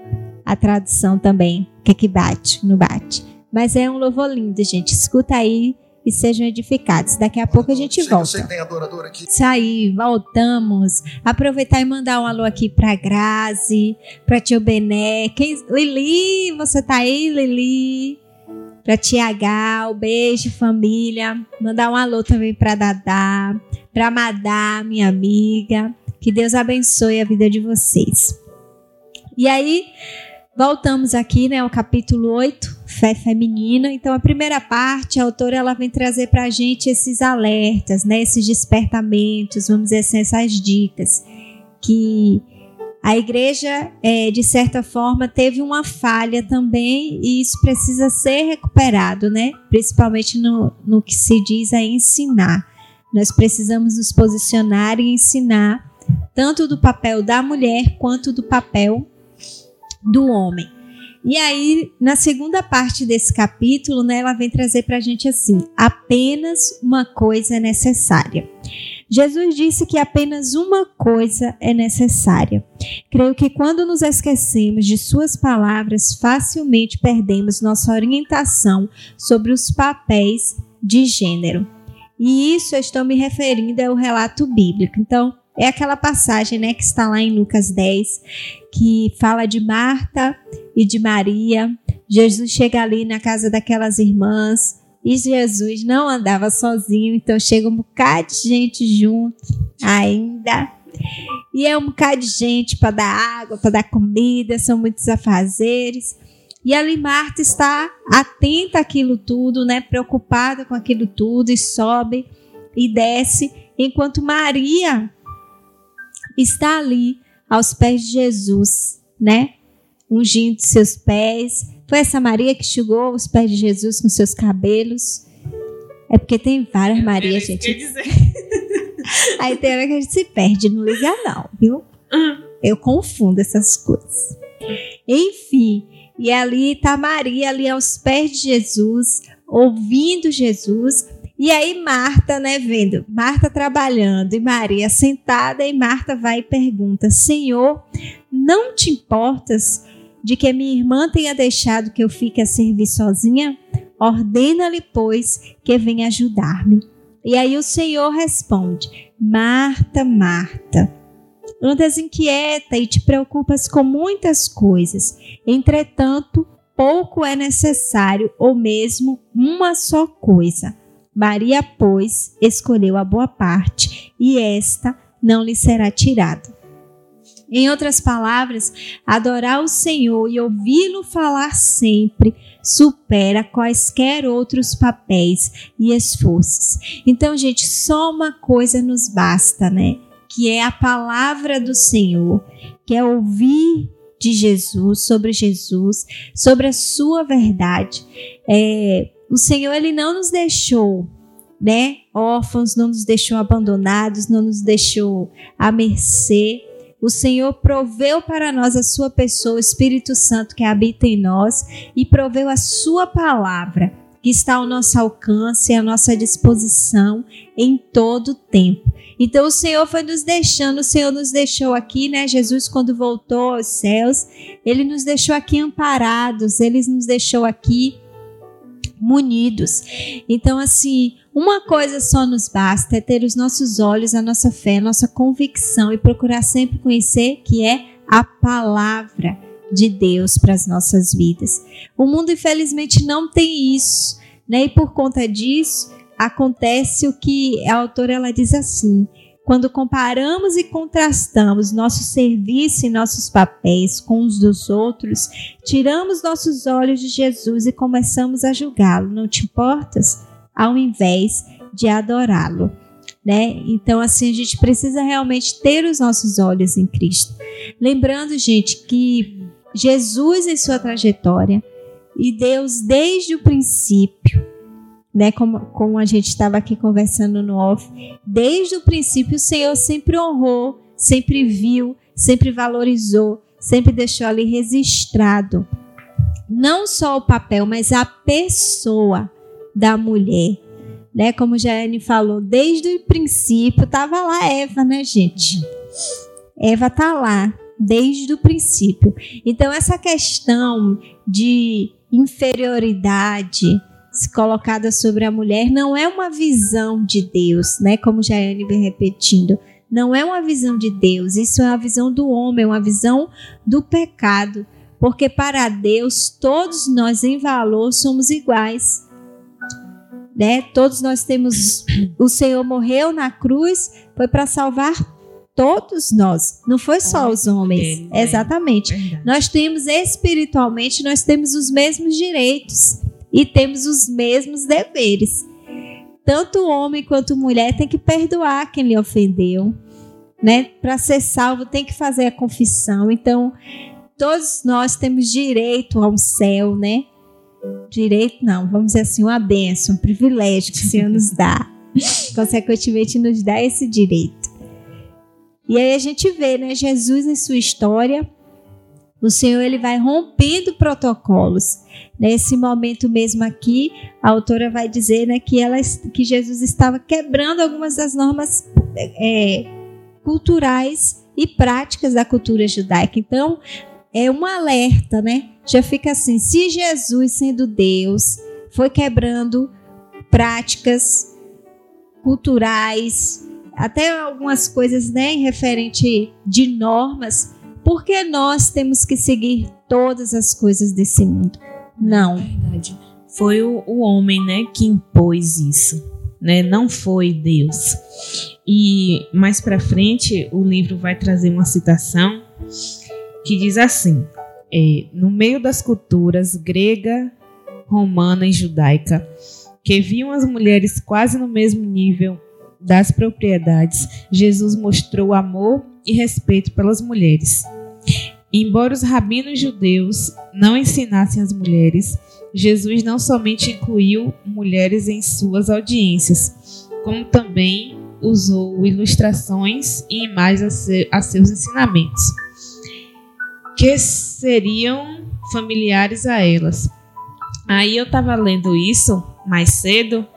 a tradução também, que é que bate, no bate. Mas é um louvor lindo, gente. Escuta aí e sejam edificados. Daqui a pouco a gente volta. Você tem adorador aqui. Isso aí, voltamos. Aproveitar e mandar um alô aqui para Grazi, para tio Bené. Quem... Lili, você tá aí, Lili? Para tia Gal, beijo família. Mandar um alô também para Dadá, para Madá, minha amiga. Que Deus abençoe a vida de vocês. E aí, voltamos aqui, né, ao capítulo 8 fé feminina. Então, a primeira parte, a autora ela vem trazer para a gente esses alertas, né, esses despertamentos, vamos dizer assim, essas dicas que a igreja, é, de certa forma, teve uma falha também e isso precisa ser recuperado, né? Principalmente no, no que se diz a ensinar. Nós precisamos nos posicionar e ensinar tanto do papel da mulher quanto do papel do homem. E aí, na segunda parte desse capítulo, né, ela vem trazer para a gente assim: apenas uma coisa é necessária. Jesus disse que apenas uma coisa é necessária. Creio que quando nos esquecemos de Suas palavras, facilmente perdemos nossa orientação sobre os papéis de gênero. E isso eu estou me referindo ao relato bíblico. Então, é aquela passagem né, que está lá em Lucas 10, que fala de Marta e de Maria. Jesus chega ali na casa daquelas irmãs e Jesus não andava sozinho, então chega um bocado de gente junto ainda. E é um bocado de gente para dar água, para dar comida, são muitos afazeres. E ali Marta está atenta àquilo tudo, né, preocupada com aquilo tudo e sobe e desce, enquanto Maria está ali aos pés de Jesus, né? Ungindo seus pés. Foi essa Maria que chegou os pés de Jesus com seus cabelos. É porque tem várias é, Marias, gente. Aí tem hora que a gente se perde, não liga não, viu? Uhum. Eu confundo essas coisas. Enfim, e ali está Maria ali aos pés de Jesus, ouvindo Jesus, e aí Marta, né, vendo, Marta trabalhando e Maria sentada, e Marta vai e pergunta: Senhor, não te importas de que minha irmã tenha deixado que eu fique a servir sozinha? Ordena-lhe, pois, que venha ajudar-me. E aí o Senhor responde: Marta, Marta, andas inquieta e te preocupas com muitas coisas. Entretanto, pouco é necessário, ou mesmo uma só coisa. Maria, pois, escolheu a boa parte, e esta não lhe será tirada. Em outras palavras, adorar o Senhor e ouvi-lo falar sempre supera quaisquer outros papéis e esforços. Então, gente, só uma coisa nos basta, né? Que é a palavra do Senhor, que é ouvir de Jesus, sobre Jesus, sobre a sua verdade. É, o Senhor ele não nos deixou, né, órfãos, não nos deixou abandonados, não nos deixou à mercê. O Senhor proveu para nós a sua pessoa, o Espírito Santo que habita em nós e proveu a sua palavra que está ao nosso alcance, à nossa disposição em todo o tempo. Então o Senhor foi nos deixando, o Senhor nos deixou aqui, né? Jesus, quando voltou aos céus, ele nos deixou aqui amparados, ele nos deixou aqui munidos. Então, assim, uma coisa só nos basta é ter os nossos olhos, a nossa fé, a nossa convicção e procurar sempre conhecer que é a palavra de Deus para as nossas vidas. O mundo, infelizmente, não tem isso, né? E por conta disso, acontece o que a autora ela diz assim: quando comparamos e contrastamos nosso serviço e nossos papéis com os dos outros, tiramos nossos olhos de Jesus e começamos a julgá-lo. Não te importas? Ao invés de adorá-lo. Né? Então, assim, a gente precisa realmente ter os nossos olhos em Cristo. Lembrando, gente, que Jesus em sua trajetória e Deus desde o princípio né? Como, como a gente estava aqui conversando no off, desde o princípio o Senhor sempre honrou, sempre viu, sempre valorizou, sempre deixou ali registrado não só o papel, mas a pessoa da mulher, né? Como Jane falou, desde o princípio estava lá Eva, né, gente? Eva tá lá desde o princípio. Então essa questão de inferioridade, colocada sobre a mulher não é uma visão de Deus, né? Como Jaiane vem repetindo. Não é uma visão de Deus, isso é uma visão do homem, é uma visão do pecado. Porque para Deus, todos nós em valor somos iguais. Né? Todos nós temos. O Senhor morreu na cruz, foi para salvar todos nós, não foi só os homens. É, Exatamente. Nós temos espiritualmente, nós temos os mesmos direitos e temos os mesmos deveres. Tanto o homem quanto a mulher tem que perdoar quem lhe ofendeu, né? Para ser salvo tem que fazer a confissão. Então, todos nós temos direito ao céu, né? Direito não, vamos dizer assim, uma bênção, um privilégio que o Senhor nos dá. Consequentemente, nos dá esse direito. E aí a gente vê, né, Jesus em sua história, o Senhor ele vai rompendo protocolos. Nesse momento mesmo aqui, a autora vai dizer né, que, ela, que Jesus estava quebrando algumas das normas é, culturais e práticas da cultura judaica. Então, é um alerta, né? Já fica assim: se Jesus, sendo Deus, foi quebrando práticas culturais, até algumas coisas, né, referente de normas, por que nós temos que seguir todas as coisas desse mundo? Não. É verdade. Foi o, o homem, né, que impôs isso, né? Não foi Deus. E mais para frente o livro vai trazer uma citação que diz assim: é, no meio das culturas grega, romana e judaica, que viam as mulheres quase no mesmo nível das propriedades, Jesus mostrou amor e respeito pelas mulheres. Embora os rabinos judeus não ensinassem as mulheres, Jesus não somente incluiu mulheres em suas audiências, como também usou ilustrações e imagens a, seus ensinamentos, que seriam familiares a elas. Aí eu estava lendo isso mais cedo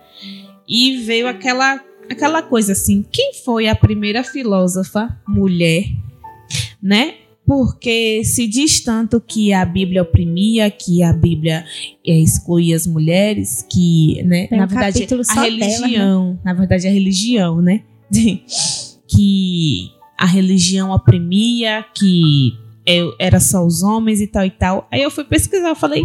e veio aquela aquela coisa assim, quem foi a primeira filósofa mulher, né? Porque se diz tanto que a Bíblia oprimia, que a Bíblia é, excluía as mulheres, que, né, Tem na um verdade a religião, dela, né? na verdade a religião, né, que a religião oprimia, que era só os homens e tal e tal. Aí eu fui pesquisar, eu falei,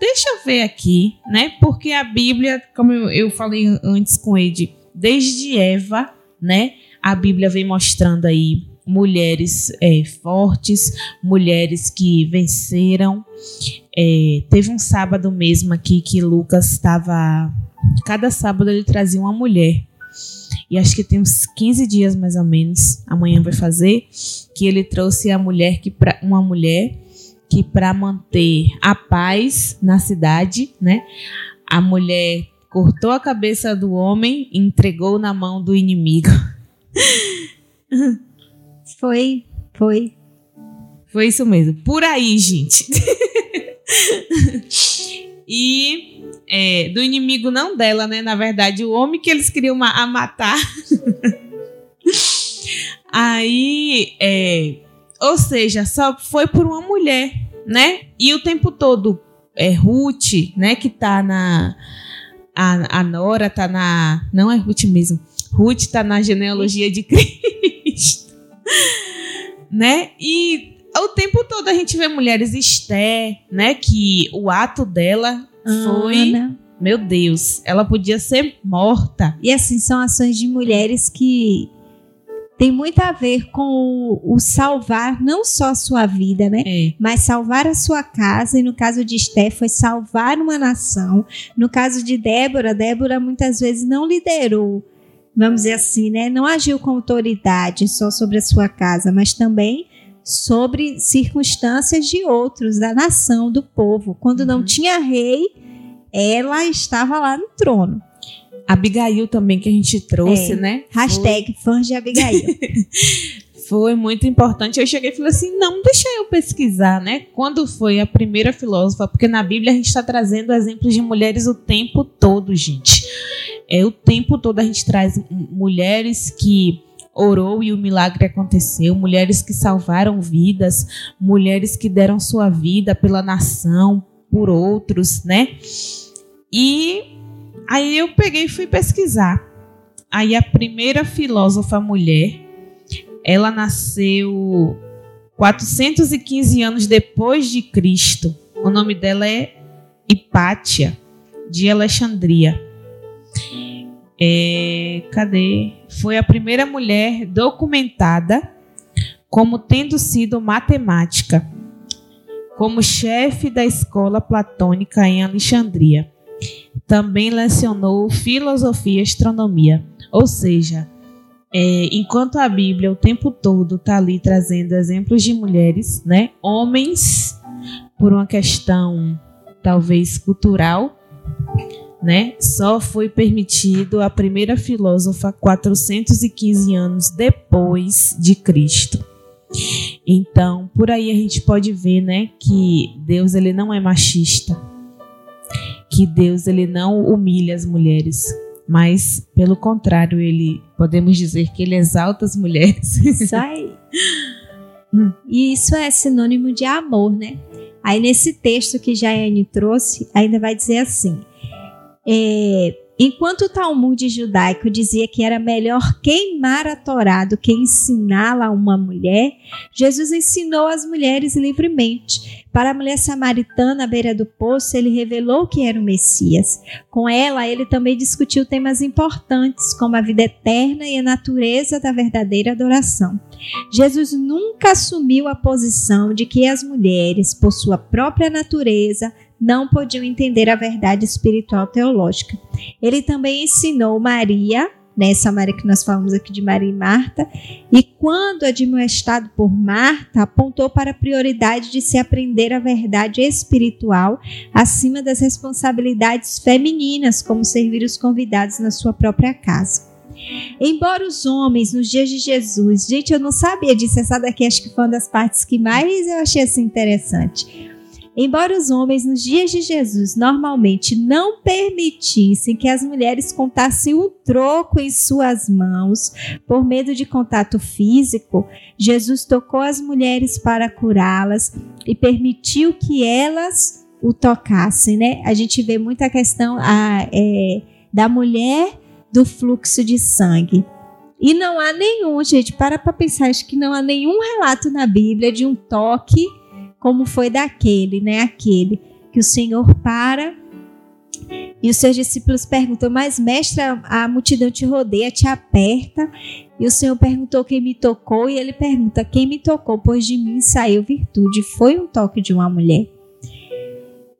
deixa eu ver aqui, né? Porque a Bíblia, como eu, eu falei antes com ele, desde Eva, né? A Bíblia vem mostrando aí mulheres é, fortes, mulheres que venceram. É, teve um sábado mesmo aqui que Lucas estava. Cada sábado ele trazia uma mulher. E acho que tem uns 15 dias mais ou menos, amanhã vai fazer, que ele trouxe a mulher que pra, uma mulher que para manter a paz na cidade, né? A mulher cortou a cabeça do homem e entregou na mão do inimigo. Foi, foi. Foi isso mesmo. Por aí, gente. e é, do inimigo não dela, né? Na verdade, o homem que eles queriam ma a matar. aí, é, ou seja, só foi por uma mulher, né? E o tempo todo é Ruth, né? Que tá na a, a Nora tá na não é Ruth mesmo. Ruth tá na genealogia de Cristo né? E o tempo todo a gente vê mulheres Esté, né? Que o ato dela foi. Ana. Meu Deus, ela podia ser morta. E assim, são ações de mulheres que tem muito a ver com o, o, salvar não só a sua vida, né? É. Mas salvar a sua casa. E no caso de Esté, foi salvar uma nação. No caso de Débora, Débora muitas vezes não liderou vamos dizer assim, né, não agiu com autoridade só sobre a sua casa, mas também sobre circunstâncias de outros, da nação, do povo. Quando uhum. não tinha rei, ela estava lá no trono. Abigail também que a gente trouxe, é. né? Hashtag Foi... fãs de Abigail. foi muito importante. Eu cheguei e falei assim: não, deixa eu pesquisar, né? Quando foi a primeira filósofa? Porque na Bíblia a gente está trazendo exemplos de mulheres o tempo todo, gente. É o tempo todo a gente traz mulheres que orou e o milagre aconteceu, mulheres que salvaram vidas, mulheres que deram sua vida pela nação, por outros, né? E aí eu peguei e fui pesquisar. Aí a primeira filósofa mulher, ela nasceu 415 anos depois de Cristo. O nome dela é Hipátia, de Alexandria. É, cadê? Foi a primeira mulher documentada como tendo sido matemática, como chefe da escola platônica em Alexandria. Também lecionou filosofia e astronomia, ou seja, é, enquanto a Bíblia o tempo todo está ali trazendo exemplos de mulheres, né, homens, por uma questão talvez cultural, né, só foi permitido a primeira filósofa 415 anos depois de Cristo. Então, por aí a gente pode ver, né, que Deus ele não é machista, que Deus ele não humilha as mulheres, mas pelo contrário, ele podemos dizer que ele exalta as mulheres. Isso aí. e isso é sinônimo de amor, né? Aí nesse texto que Jaiane trouxe, ainda vai dizer assim: é, enquanto o Talmud judaico dizia que era melhor queimar a Torá do que ensiná-la a uma mulher, Jesus ensinou as mulheres livremente. Para a mulher samaritana à beira do poço, ele revelou que era o Messias. Com ela, ele também discutiu temas importantes, como a vida eterna e a natureza da verdadeira adoração. Jesus nunca assumiu a posição de que as mulheres, por sua própria natureza, não podiam entender a verdade espiritual teológica. Ele também ensinou Maria, nessa Maria que nós falamos aqui de Maria e Marta, e quando admoestado por Marta, apontou para a prioridade de se aprender a verdade espiritual acima das responsabilidades femininas, como servir os convidados na sua própria casa. Embora os homens nos dias de Jesus, gente, eu não sabia disso, essa daqui acho que foi uma das partes que mais eu achei assim interessante. Embora os homens nos dias de Jesus normalmente não permitissem que as mulheres contassem um troco em suas mãos por medo de contato físico, Jesus tocou as mulheres para curá-las e permitiu que elas o tocassem, né? A gente vê muita questão a, é, da mulher do fluxo de sangue. E não há nenhum, gente, para para pensar, acho que não há nenhum relato na Bíblia de um toque como foi daquele, né? Aquele que o Senhor para e os seus discípulos perguntam: Mas, mestre, a, multidão te rodeia, te aperta. E o Senhor perguntou quem me tocou, e ele pergunta: Quem me tocou? Pois de mim saiu virtude. Foi um toque de uma mulher.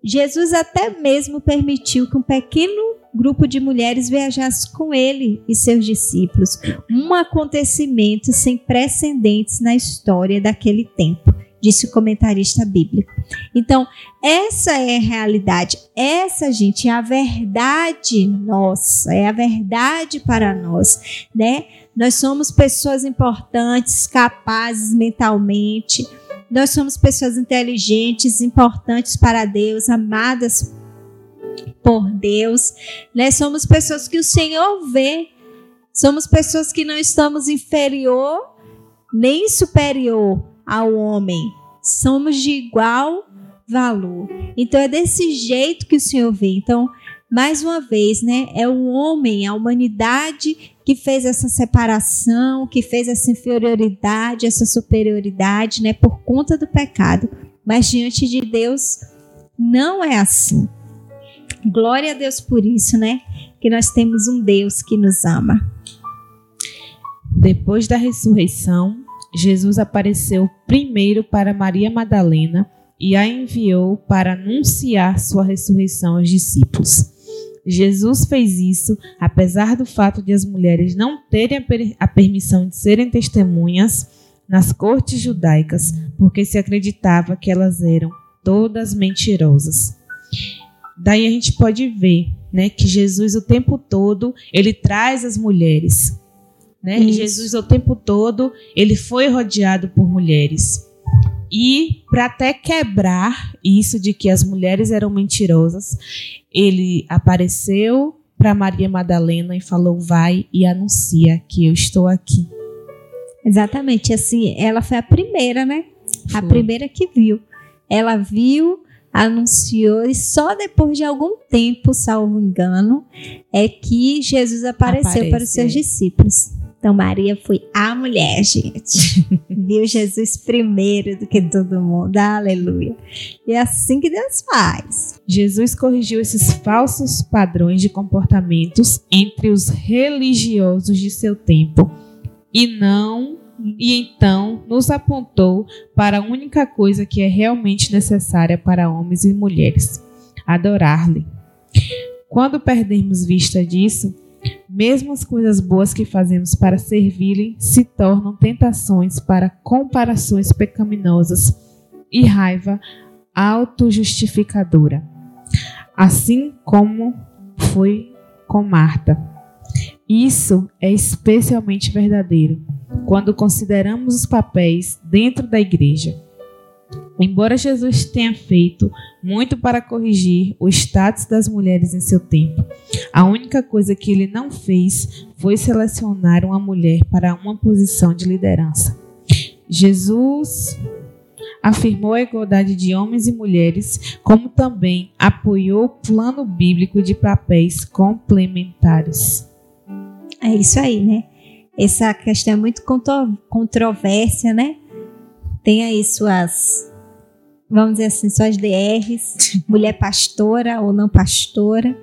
Jesus até mesmo permitiu que um pequeno grupo de mulheres viajasse com ele e seus discípulos. Um acontecimento sem precedentes na história daquele tempo disse o comentarista bíblico. Então, essa é a realidade. Essa, gente, é a verdade nossa, é a verdade para nós, né? Nós somos pessoas importantes, capazes mentalmente. Nós somos pessoas inteligentes, importantes para Deus, amadas por Deus, né? Somos pessoas que o Senhor vê. Somos pessoas que não estamos inferior nem superior ao homem. Somos de igual valor. Então é desse jeito que o Senhor vê. Então, mais uma vez, né, é o homem, a humanidade que fez essa separação, que fez essa inferioridade, essa superioridade, né, por conta do pecado. Mas diante de Deus não é assim. Glória a Deus por isso, né? Que nós temos um Deus que nos ama. Depois da ressurreição, Jesus apareceu primeiro para Maria Madalena e a enviou para anunciar sua ressurreição aos discípulos. Jesus fez isso apesar do fato de as mulheres não terem a permissão de serem testemunhas nas cortes judaicas, porque se acreditava que elas eram todas mentirosas. Daí a gente pode ver, né, que Jesus o tempo todo ele traz as mulheres né? Jesus o tempo todo ele foi rodeado por mulheres. E para até quebrar isso de que as mulheres eram mentirosas, ele apareceu para Maria Madalena e falou: "Vai e anuncia que eu estou aqui". Exatamente, assim, ela foi a primeira, né? Foi. A primeira que viu. Ela viu, anunciou e só depois de algum tempo, salvo engano, é que Jesus apareceu Aparece, para os seus discípulos. Então, Maria foi a mulher, gente. Viu Jesus primeiro do que todo mundo. Aleluia. E é assim que Deus faz. Jesus corrigiu esses falsos padrões de comportamentos entre os religiosos de seu tempo e não e então nos apontou para a única coisa que é realmente necessária para homens e mulheres: adorar-lhe. Quando perdermos vista disso, mesmo as coisas boas que fazemos para servi-lhe se tornam tentações para comparações pecaminosas e raiva autojustificadora. Assim como foi com Marta. Isso é especialmente verdadeiro quando consideramos os papéis dentro da igreja. Embora Jesus tenha feito muito para corrigir o status das mulheres em seu tempo, a única coisa que ele não fez foi selecionar uma mulher para uma posição de liderança. Jesus afirmou a igualdade de homens e mulheres, como também apoiou o plano bíblico de papéis complementares. É isso aí, né? Essa questão é muito controvérsia, né? Tem aí suas vamos dizer assim, suas DRs, mulher pastora ou não pastora.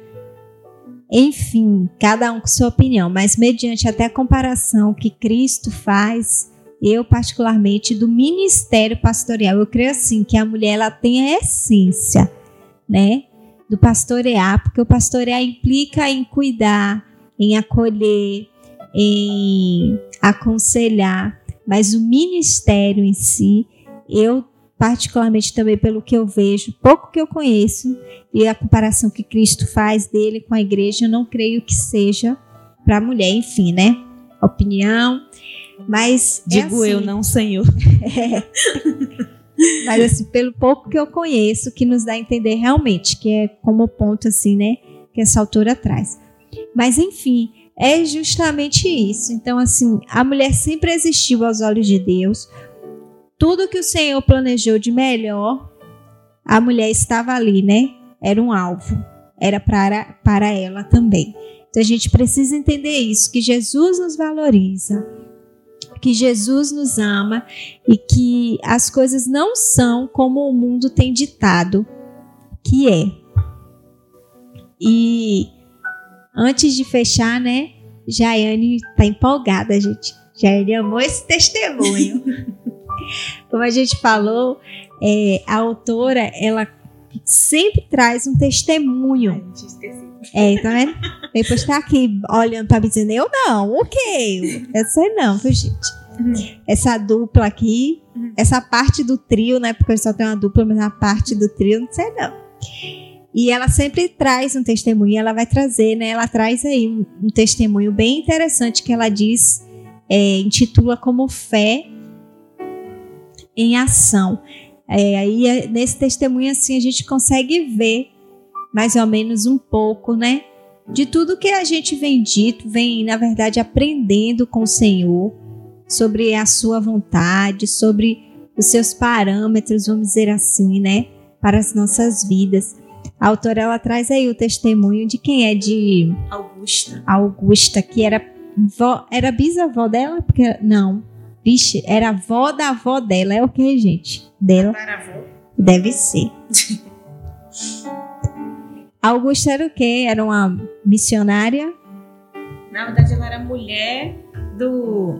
Enfim, cada um com sua opinião, mas mediante até a comparação que Cristo faz, eu particularmente do ministério pastoral, eu creio assim que a mulher ela tem a essência, né, do pastorear, porque o pastorear implica em cuidar, em acolher, em aconselhar, mas o ministério em si, eu particularmente também pelo que eu vejo, pouco que eu conheço e a comparação que Cristo faz dele com a igreja, eu não creio que seja para a mulher, enfim, né? Opinião, mas é digo é assim, eu, não Senhor. É. Mas assim, pelo pouco que eu conheço, que nos dá a entender realmente, que é como ponto assim, né, que essa autora traz. Mas enfim, é justamente isso. Então assim, a mulher sempre existiu aos olhos de Deus tudo que o Senhor planejou de melhor, a mulher estava ali, né? Era um alvo, era para, para ela também. Então a gente precisa entender isso, que Jesus nos valoriza, que Jesus nos ama e que as coisas não são como o mundo tem ditado que é. E antes de fechar, né? Jaiane está empolgada, gente. Jaiane amou esse testemunho. Como a gente falou, é, a autora, ela sempre traz um testemunho. Ai, esqueci. É, tá vendo? Depois tá aqui olhando pra me dizendo, eu não, o quê? Eu sei não, viu, gente? Uhum. Essa dupla aqui, uhum. essa parte do trio, né? Porque só tem uma dupla, mas a parte do trio, não sei não. E ela sempre traz um testemunho, ela vai trazer, né? Ela traz aí um, um testemunho bem interessante que ela diz, é, intitula como fé em ação. É, aí é, nesse testemunho assim a gente consegue ver mais ou menos um pouco, né, de tudo que a gente vem dito, vem na verdade aprendendo com o Senhor sobre a sua vontade, sobre os seus parâmetros, vamos dizer assim, né, para as nossas vidas. A autora ela traz aí o testemunho de quem é de Augusta. Augusta, que era vó, era bisavó dela, porque não, Vixe, era avó da avó dela. É o que, gente? Dela. Deve ser. Augusta era o quê? Era uma missionária? Na verdade, ela era mulher do.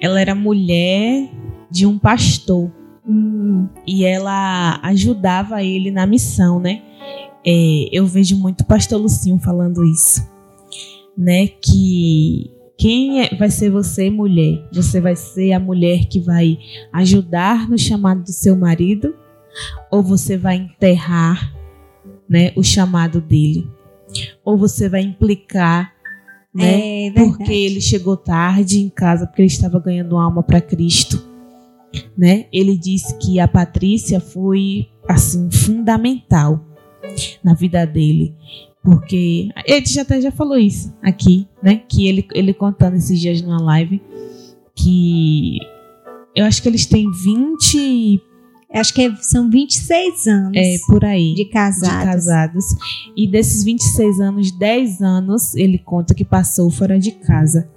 Ela era mulher de um pastor. Hum. E ela ajudava ele na missão, né? É, eu vejo muito o pastor Lucinho falando isso, né? Que quem é, vai ser você, mulher? Você vai ser a mulher que vai ajudar no chamado do seu marido? Ou você vai enterrar né, o chamado dele? Ou você vai implicar né, é porque ele chegou tarde em casa, porque ele estava ganhando alma para Cristo? Né? Ele disse que a Patrícia foi assim fundamental na vida dele porque ele já até já falou isso aqui, né? Que ele, ele contando esses dias numa live que eu acho que eles têm 20 acho que é, são 26 anos. É, por aí. De casados. De casados. E desses 26 anos, 10 anos ele conta que passou fora de casa.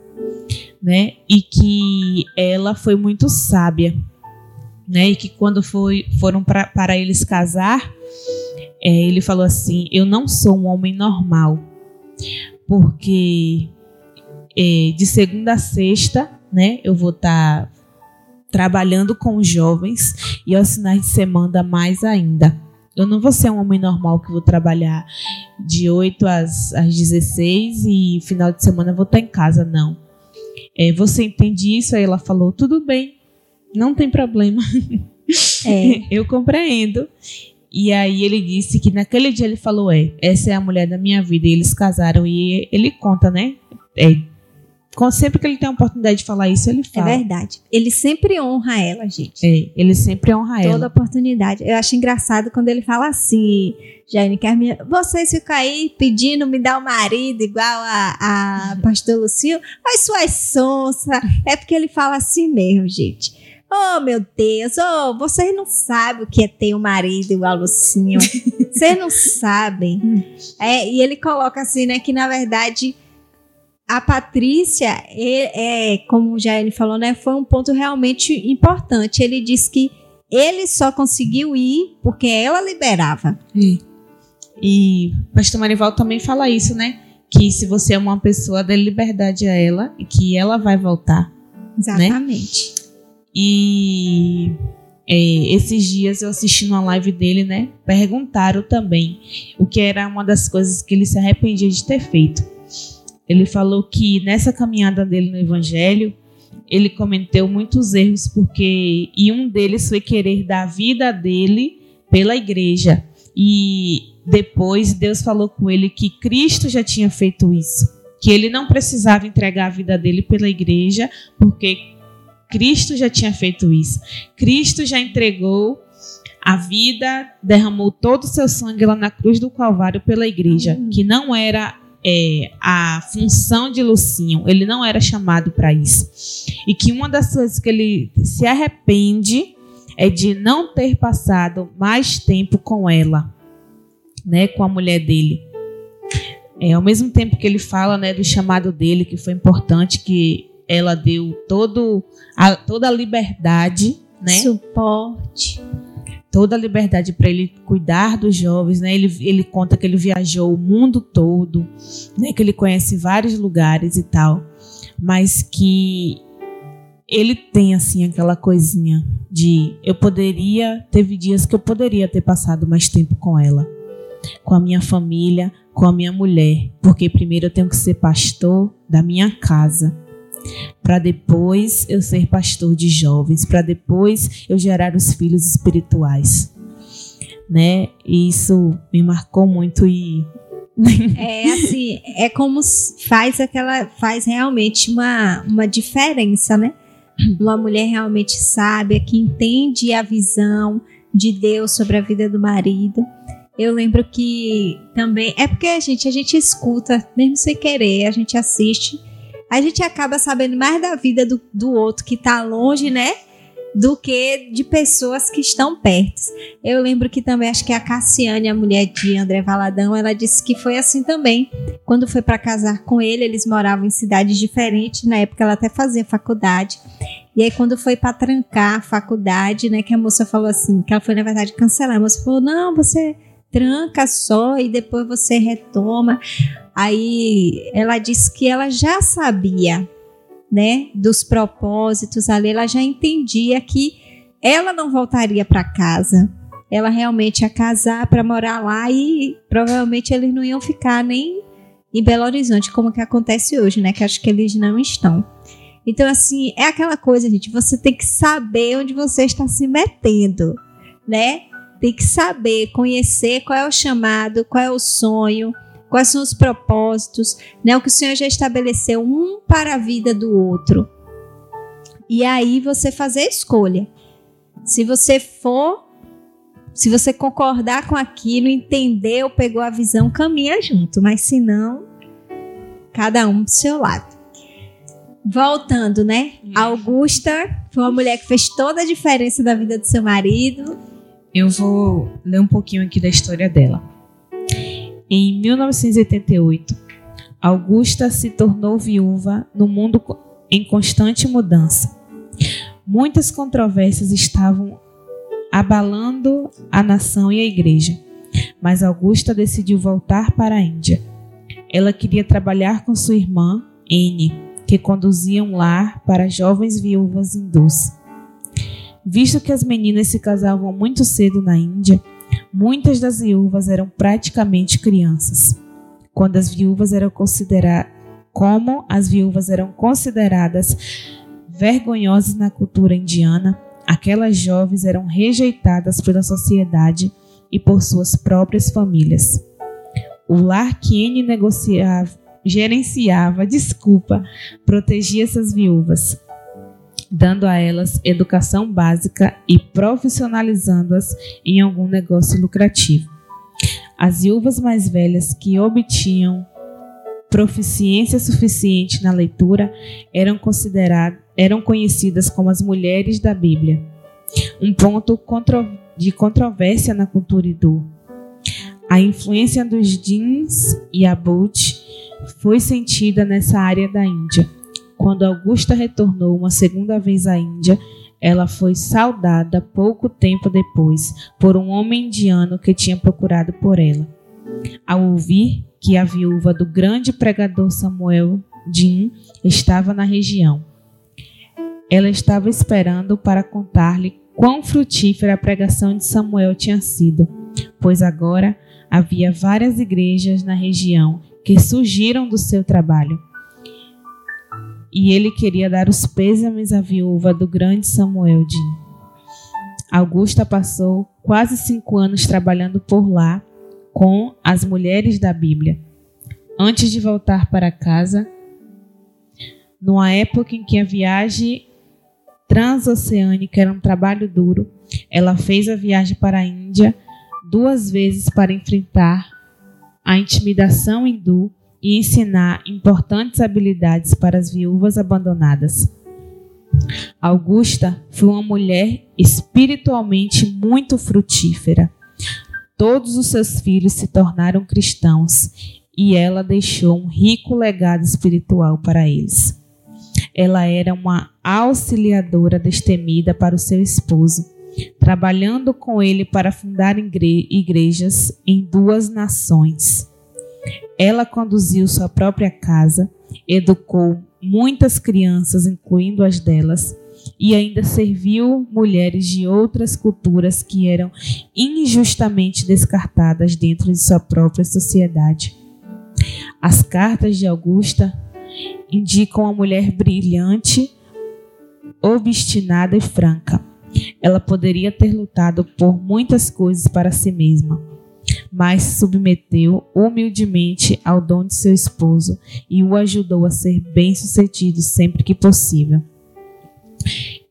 Né? E que ela foi muito sábia. Né? E que quando foi, foram pra, para eles casar, é, ele falou assim: Eu não sou um homem normal, porque é, de segunda a sexta, né, eu vou estar tá trabalhando com os jovens e aos finais de semana mais ainda. Eu não vou ser um homem normal que vou trabalhar de 8 às, às 16 e final de semana vou estar tá em casa, não. É, você entende isso? Aí ela falou: tudo bem, não tem problema. É. eu compreendo. E aí ele disse que naquele dia ele falou: É, essa é a mulher da minha vida. E eles casaram. E ele conta, né? É, sempre que ele tem a oportunidade de falar isso, ele fala. É verdade. Ele sempre honra ela, gente. É, ele sempre honra Toda ela. Toda oportunidade. Eu acho engraçado quando ele fala assim, Jane, quer vocês ficam aí pedindo me dar um marido igual a, a pastor Lucio, mas suas sonsa. É porque ele fala assim mesmo, gente. Oh, meu Deus, oh, vocês não sabem o que é ter um marido igual Lucinho. vocês não sabem. É, e ele coloca assim, né, que na verdade a Patrícia, é, é, como já ele falou, né, foi um ponto realmente importante. Ele disse que ele só conseguiu ir porque ela liberava. E, e Pastor Marival também fala isso, né? Que se você é uma pessoa, dê liberdade a ela e que ela vai voltar. Né? Exatamente. Né? E é, esses dias eu assisti uma live dele, né? Perguntaram também o que era uma das coisas que ele se arrependia de ter feito. Ele falou que nessa caminhada dele no Evangelho, ele cometeu muitos erros, porque e um deles foi querer dar a vida dele pela igreja. E depois Deus falou com ele que Cristo já tinha feito isso, que ele não precisava entregar a vida dele pela igreja, porque Cristo já tinha feito isso. Cristo já entregou a vida, derramou todo o seu sangue lá na cruz do Calvário pela igreja, que não era é, a função de Lucinho, ele não era chamado para isso. E que uma das coisas que ele se arrepende é de não ter passado mais tempo com ela, né, com a mulher dele. É, ao mesmo tempo que ele fala né, do chamado dele, que foi importante, que ela deu todo a, toda a liberdade, né? Suporte toda a liberdade para ele cuidar dos jovens, né? Ele, ele conta que ele viajou o mundo todo, né? Que ele conhece vários lugares e tal, mas que ele tem assim aquela coisinha de eu poderia, teve dias que eu poderia ter passado mais tempo com ela, com a minha família, com a minha mulher, porque primeiro eu tenho que ser pastor da minha casa para depois eu ser pastor de jovens, para depois eu gerar os filhos espirituais. Né? E isso me marcou muito e é assim, é como faz aquela faz realmente uma, uma diferença, né? Uma mulher realmente sábia que entende a visão de Deus sobre a vida do marido. Eu lembro que também é porque a gente a gente escuta mesmo sem querer, a gente assiste a gente acaba sabendo mais da vida do, do outro que está longe, né? Do que de pessoas que estão perto. Eu lembro que também, acho que a Cassiane, a mulher de André Valadão, ela disse que foi assim também. Quando foi para casar com ele, eles moravam em cidades diferentes. Na época, ela até fazia faculdade. E aí, quando foi para trancar a faculdade, né, que a moça falou assim, que ela foi, na verdade, cancelar. A moça falou: não, você tranca só e depois você retoma. Aí ela disse que ela já sabia, né, dos propósitos ali, ela já entendia que ela não voltaria para casa. Ela realmente ia casar para morar lá e provavelmente eles não iam ficar nem em Belo Horizonte, como que acontece hoje, né? Que acho que eles não estão. Então, assim, é aquela coisa, gente, você tem que saber onde você está se metendo, né? Tem que saber, conhecer qual é o chamado, qual é o sonho, quais são os propósitos, né? O que o Senhor já estabeleceu um para a vida do outro. E aí você fazer a escolha. Se você for, se você concordar com aquilo, entendeu, pegou a visão, caminha junto. Mas se não, cada um do seu lado. Voltando, né? Augusta foi uma mulher que fez toda a diferença da vida do seu marido. Eu vou ler um pouquinho aqui da história dela. Em 1988, Augusta se tornou viúva no mundo em constante mudança. Muitas controvérsias estavam abalando a nação e a igreja, mas Augusta decidiu voltar para a Índia. Ela queria trabalhar com sua irmã, Anne, que conduzia um lar para jovens viúvas hindus. Visto que as meninas se casavam muito cedo na Índia, Muitas das viúvas eram praticamente crianças. Quando as viúvas eram consideradas como as viúvas eram consideradas vergonhosas na cultura indiana, aquelas jovens eram rejeitadas pela sociedade e por suas próprias famílias. O lar que N negociava, gerenciava, desculpa, protegia essas viúvas, dando a elas educação básica e profissionalizando-as em algum negócio lucrativo. As viúvas mais velhas que obtinham proficiência suficiente na leitura eram consideradas eram conhecidas como as mulheres da Bíblia. Um ponto de controvérsia na cultura hindu. A influência dos jeans e abut foi sentida nessa área da Índia. Quando Augusta retornou uma segunda vez à Índia, ela foi saudada pouco tempo depois por um homem indiano que tinha procurado por ela. Ao ouvir que a viúva do grande pregador Samuel Jin estava na região, ela estava esperando para contar-lhe quão frutífera a pregação de Samuel tinha sido, pois agora havia várias igrejas na região que surgiram do seu trabalho. E ele queria dar os pêsames à viúva do grande Samuel Jin. Augusta passou quase cinco anos trabalhando por lá com as mulheres da Bíblia. Antes de voltar para casa, numa época em que a viagem transoceânica era um trabalho duro, ela fez a viagem para a Índia duas vezes para enfrentar a intimidação hindu e ensinar importantes habilidades para as viúvas abandonadas. Augusta foi uma mulher espiritualmente muito frutífera. Todos os seus filhos se tornaram cristãos e ela deixou um rico legado espiritual para eles. Ela era uma auxiliadora destemida para o seu esposo trabalhando com ele para fundar igrejas em duas nações. Ela conduziu sua própria casa, educou muitas crianças, incluindo as delas, e ainda serviu mulheres de outras culturas que eram injustamente descartadas dentro de sua própria sociedade. As cartas de Augusta indicam uma mulher brilhante, obstinada e franca ela poderia ter lutado por muitas coisas para si mesma, mas submeteu humildemente ao dom de seu esposo e o ajudou a ser bem-sucedido sempre que possível.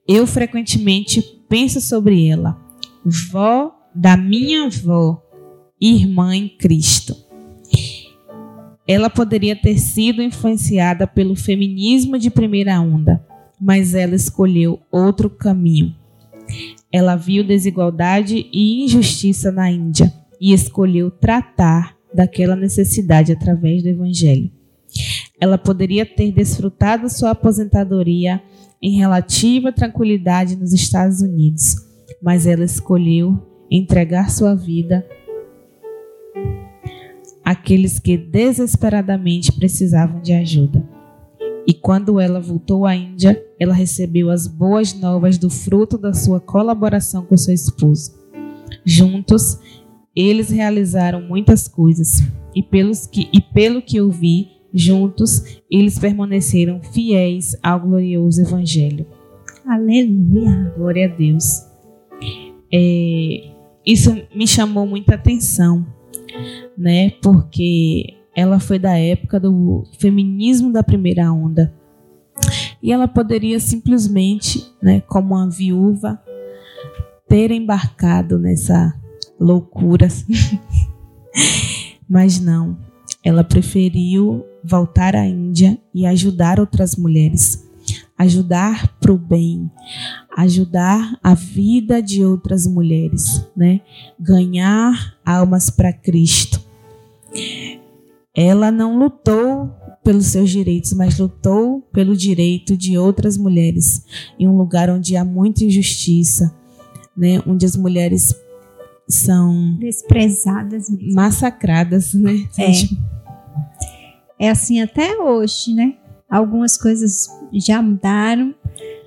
Eu frequentemente penso sobre ela, vó da minha avó, irmã em Cristo. Ela poderia ter sido influenciada pelo feminismo de primeira onda, mas ela escolheu outro caminho. Ela viu desigualdade e injustiça na Índia e escolheu tratar daquela necessidade através do Evangelho. Ela poderia ter desfrutado sua aposentadoria em relativa tranquilidade nos Estados Unidos, mas ela escolheu entregar sua vida àqueles que desesperadamente precisavam de ajuda. E quando ela voltou à Índia, ela recebeu as boas novas do fruto da sua colaboração com seu esposo. Juntos, eles realizaram muitas coisas, e, pelos que, e pelo que eu vi, juntos, eles permaneceram fiéis ao glorioso Evangelho. Aleluia! Glória a Deus. É, isso me chamou muita atenção, né? Porque ela foi da época do feminismo da primeira onda. E ela poderia simplesmente, né, como uma viúva, ter embarcado nessa loucura. Mas não, ela preferiu voltar à Índia e ajudar outras mulheres, ajudar para o bem, ajudar a vida de outras mulheres, né? Ganhar almas para Cristo. Ela não lutou pelos seus direitos, mas lutou pelo direito de outras mulheres em um lugar onde há muita injustiça, né? Onde as mulheres são desprezadas, mesmo. massacradas, né? É. é assim até hoje, né? Algumas coisas já mudaram,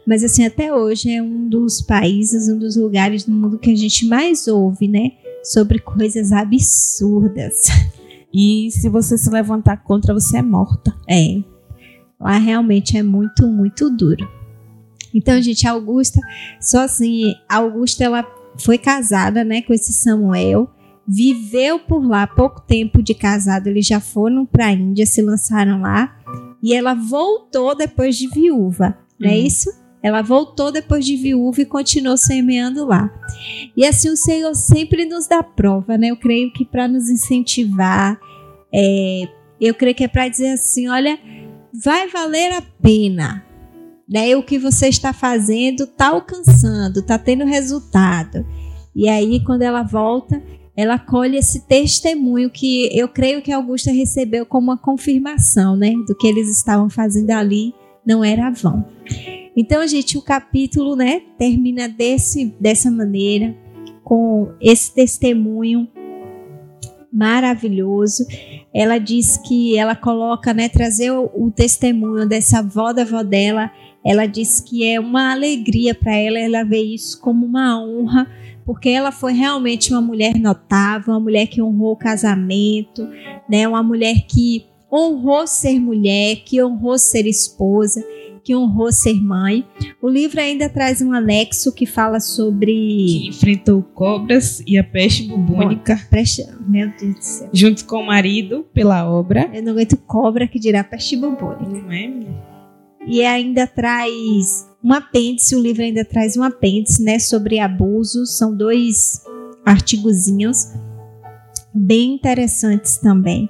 mas assim até hoje é um dos países, um dos lugares do mundo que a gente mais ouve, né? Sobre coisas absurdas. E se você se levantar contra, você é morta. É. Lá realmente é muito, muito duro. Então, gente, a Augusta, só assim, a Augusta ela foi casada, né, com esse Samuel. viveu por lá pouco tempo de casado, eles já foram para a Índia, se lançaram lá, e ela voltou depois de viúva, não é uhum. isso? Ela voltou depois de viúva e continuou semeando lá. E assim o Senhor sempre nos dá prova, né? Eu creio que para nos incentivar, é, eu creio que é para dizer assim: olha, vai valer a pena. Né? O que você está fazendo está alcançando, está tendo resultado. E aí, quando ela volta, ela colhe esse testemunho que eu creio que Augusta recebeu como uma confirmação, né, do que eles estavam fazendo ali não era vão. Então, gente, o capítulo, né, termina desse dessa maneira com esse testemunho maravilhoso. Ela diz que ela coloca, né, trazer o, o testemunho dessa avó da avó dela. Ela diz que é uma alegria para ela, ela vê isso como uma honra porque ela foi realmente uma mulher notável, uma mulher que honrou o casamento, né? Uma mulher que honrou ser mulher, que honrou ser esposa, que honrou ser mãe. O livro ainda traz um anexo que fala sobre. Que enfrentou cobras e a peste bubônica. Preste... Meu Deus do céu. Junto com o marido, pela obra. Eu não aguento cobra que dirá peste bubônica. Não é, E ainda traz um apêndice, o livro ainda traz um apêndice, né, sobre abuso. São dois artigozinhos bem interessantes também.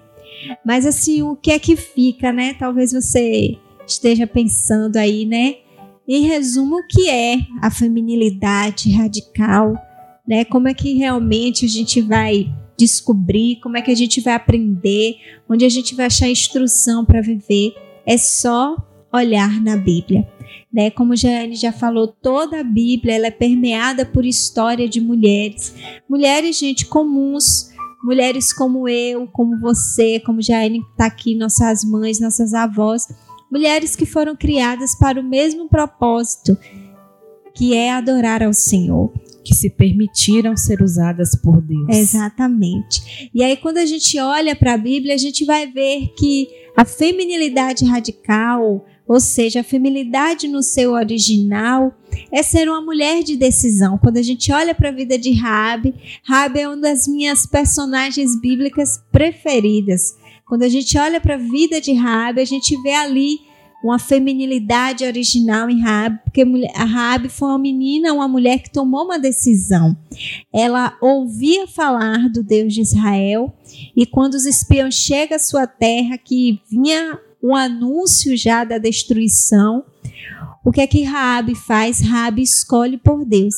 Mas assim, o que é que fica, né? Talvez você esteja pensando aí, né? Em resumo, o que é a feminilidade radical, né? Como é que realmente a gente vai descobrir, como é que a gente vai aprender, onde a gente vai achar instrução para viver? É só olhar na Bíblia. Né? Como Jane já falou, toda a Bíblia ela é permeada por história de mulheres. Mulheres, gente, comuns, mulheres como eu, como você, como Jane está aqui, nossas mães, nossas avós, mulheres que foram criadas para o mesmo propósito, que é adorar ao Senhor. Que se permitiram ser usadas por Deus. Exatamente. E aí, quando a gente olha para a Bíblia, a gente vai ver que a feminilidade radical, ou seja, a feminilidade no seu original é ser uma mulher de decisão. Quando a gente olha para a vida de Rabi, Rabi é uma das minhas personagens bíblicas preferidas. Quando a gente olha para a vida de Rabi, a gente vê ali uma feminilidade original em Rabi, porque a Rabi foi uma menina, uma mulher que tomou uma decisão. Ela ouvia falar do Deus de Israel e quando os espiões chegam à sua terra, que vinha um anúncio já da destruição. O que é que Raabe faz? Raabe escolhe por Deus.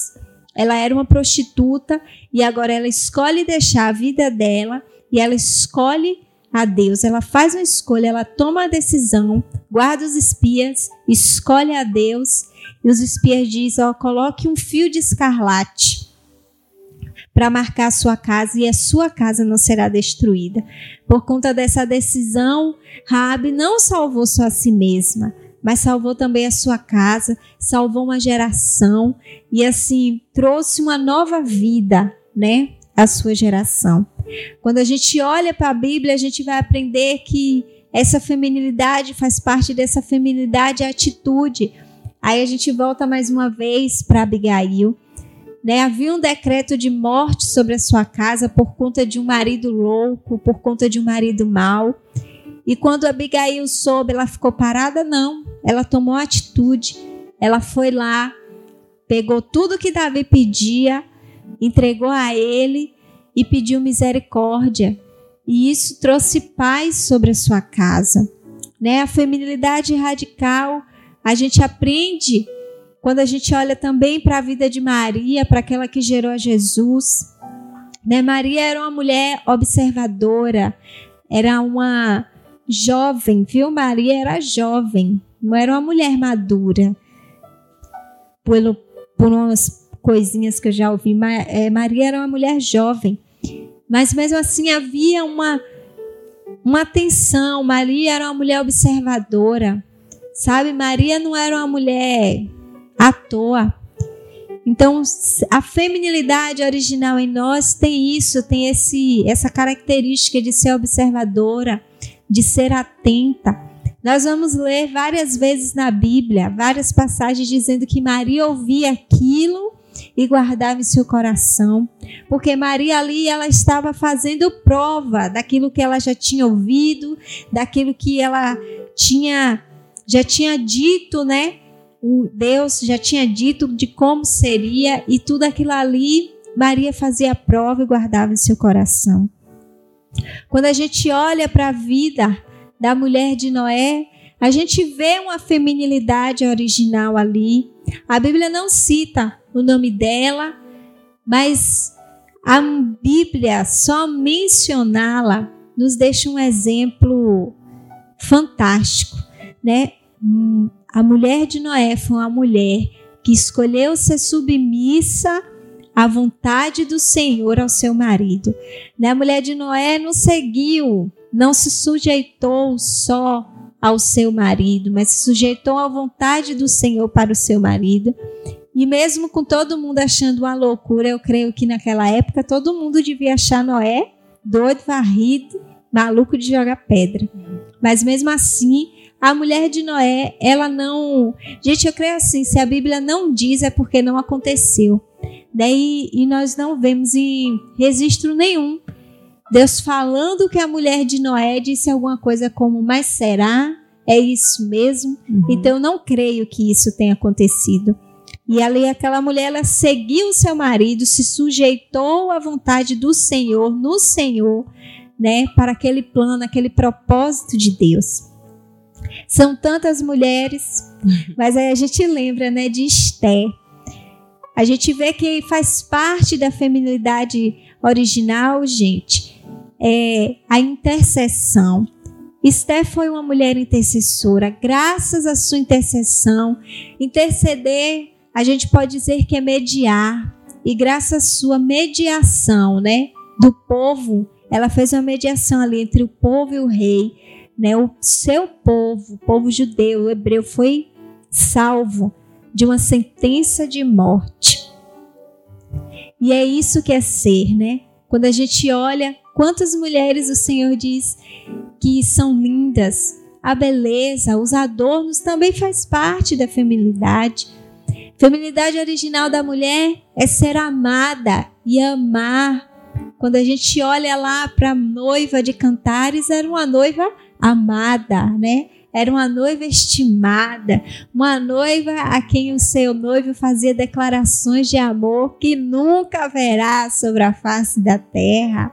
Ela era uma prostituta e agora ela escolhe deixar a vida dela e ela escolhe a Deus. Ela faz uma escolha, ela toma a decisão, guarda os espias, escolhe a Deus e os espias dizem: ó, coloque um fio de escarlate para marcar a sua casa e a sua casa não será destruída. Por conta dessa decisão, Raabe não salvou só a si mesma, mas salvou também a sua casa, salvou uma geração e assim trouxe uma nova vida, né, à sua geração. Quando a gente olha para a Bíblia, a gente vai aprender que essa feminilidade faz parte dessa feminilidade atitude. Aí a gente volta mais uma vez para Abigail né? Havia um decreto de morte sobre a sua casa por conta de um marido louco, por conta de um marido mau. E quando Abigail soube, ela ficou parada? Não. Ela tomou atitude. Ela foi lá, pegou tudo que Davi pedia, entregou a ele e pediu misericórdia. E isso trouxe paz sobre a sua casa. Né? A feminilidade radical, a gente aprende quando a gente olha também para a vida de Maria, para aquela que gerou a Jesus, né? Maria era uma mulher observadora, era uma jovem, viu? Maria era jovem, não era uma mulher madura. Pelo, por umas coisinhas que eu já ouvi, é, Maria era uma mulher jovem, mas mesmo assim havia uma uma atenção. Maria era uma mulher observadora, sabe? Maria não era uma mulher à toa. Então, a feminilidade original em nós tem isso, tem esse, essa característica de ser observadora, de ser atenta. Nós vamos ler várias vezes na Bíblia, várias passagens dizendo que Maria ouvia aquilo e guardava em seu coração, porque Maria ali ela estava fazendo prova daquilo que ela já tinha ouvido, daquilo que ela tinha já tinha dito, né? O Deus já tinha dito de como seria e tudo aquilo ali Maria fazia prova e guardava em seu coração. Quando a gente olha para a vida da mulher de Noé, a gente vê uma feminilidade original ali. A Bíblia não cita o nome dela, mas a Bíblia só mencioná-la nos deixa um exemplo fantástico, né? A mulher de Noé foi uma mulher que escolheu ser submissa à vontade do Senhor ao seu marido. Né? A mulher de Noé não seguiu, não se sujeitou só ao seu marido, mas se sujeitou à vontade do Senhor para o seu marido. E mesmo com todo mundo achando uma loucura, eu creio que naquela época todo mundo devia achar Noé doido, varrido, maluco de jogar pedra. Mas mesmo assim, a mulher de Noé, ela não. Gente, eu creio assim: se a Bíblia não diz, é porque não aconteceu. Daí, e nós não vemos em registro nenhum Deus falando que a mulher de Noé disse alguma coisa como: Mas será? É isso mesmo? Uhum. Então, eu não creio que isso tenha acontecido. E ali, aquela mulher, ela seguiu seu marido, se sujeitou à vontade do Senhor, no Senhor, né, para aquele plano, aquele propósito de Deus. São tantas mulheres, uhum. mas aí a gente lembra, né, de Esté. A gente vê que faz parte da feminilidade original, gente, é a intercessão. Esté foi uma mulher intercessora. Graças à sua intercessão, interceder, a gente pode dizer que é mediar. E graças à sua mediação, né, do povo, ela fez uma mediação ali entre o povo e o rei, né? O seu povo, o povo judeu, o hebreu foi salvo de uma sentença de morte. E é isso que é ser, né? Quando a gente olha quantas mulheres o Senhor diz que são lindas, a beleza, os adornos também faz parte da feminilidade. Feminilidade original da mulher é ser amada e amar. Quando a gente olha lá para a noiva de Cantares, era uma noiva amada, né? Era uma noiva estimada, uma noiva a quem o seu noivo fazia declarações de amor que nunca haverá sobre a face da terra.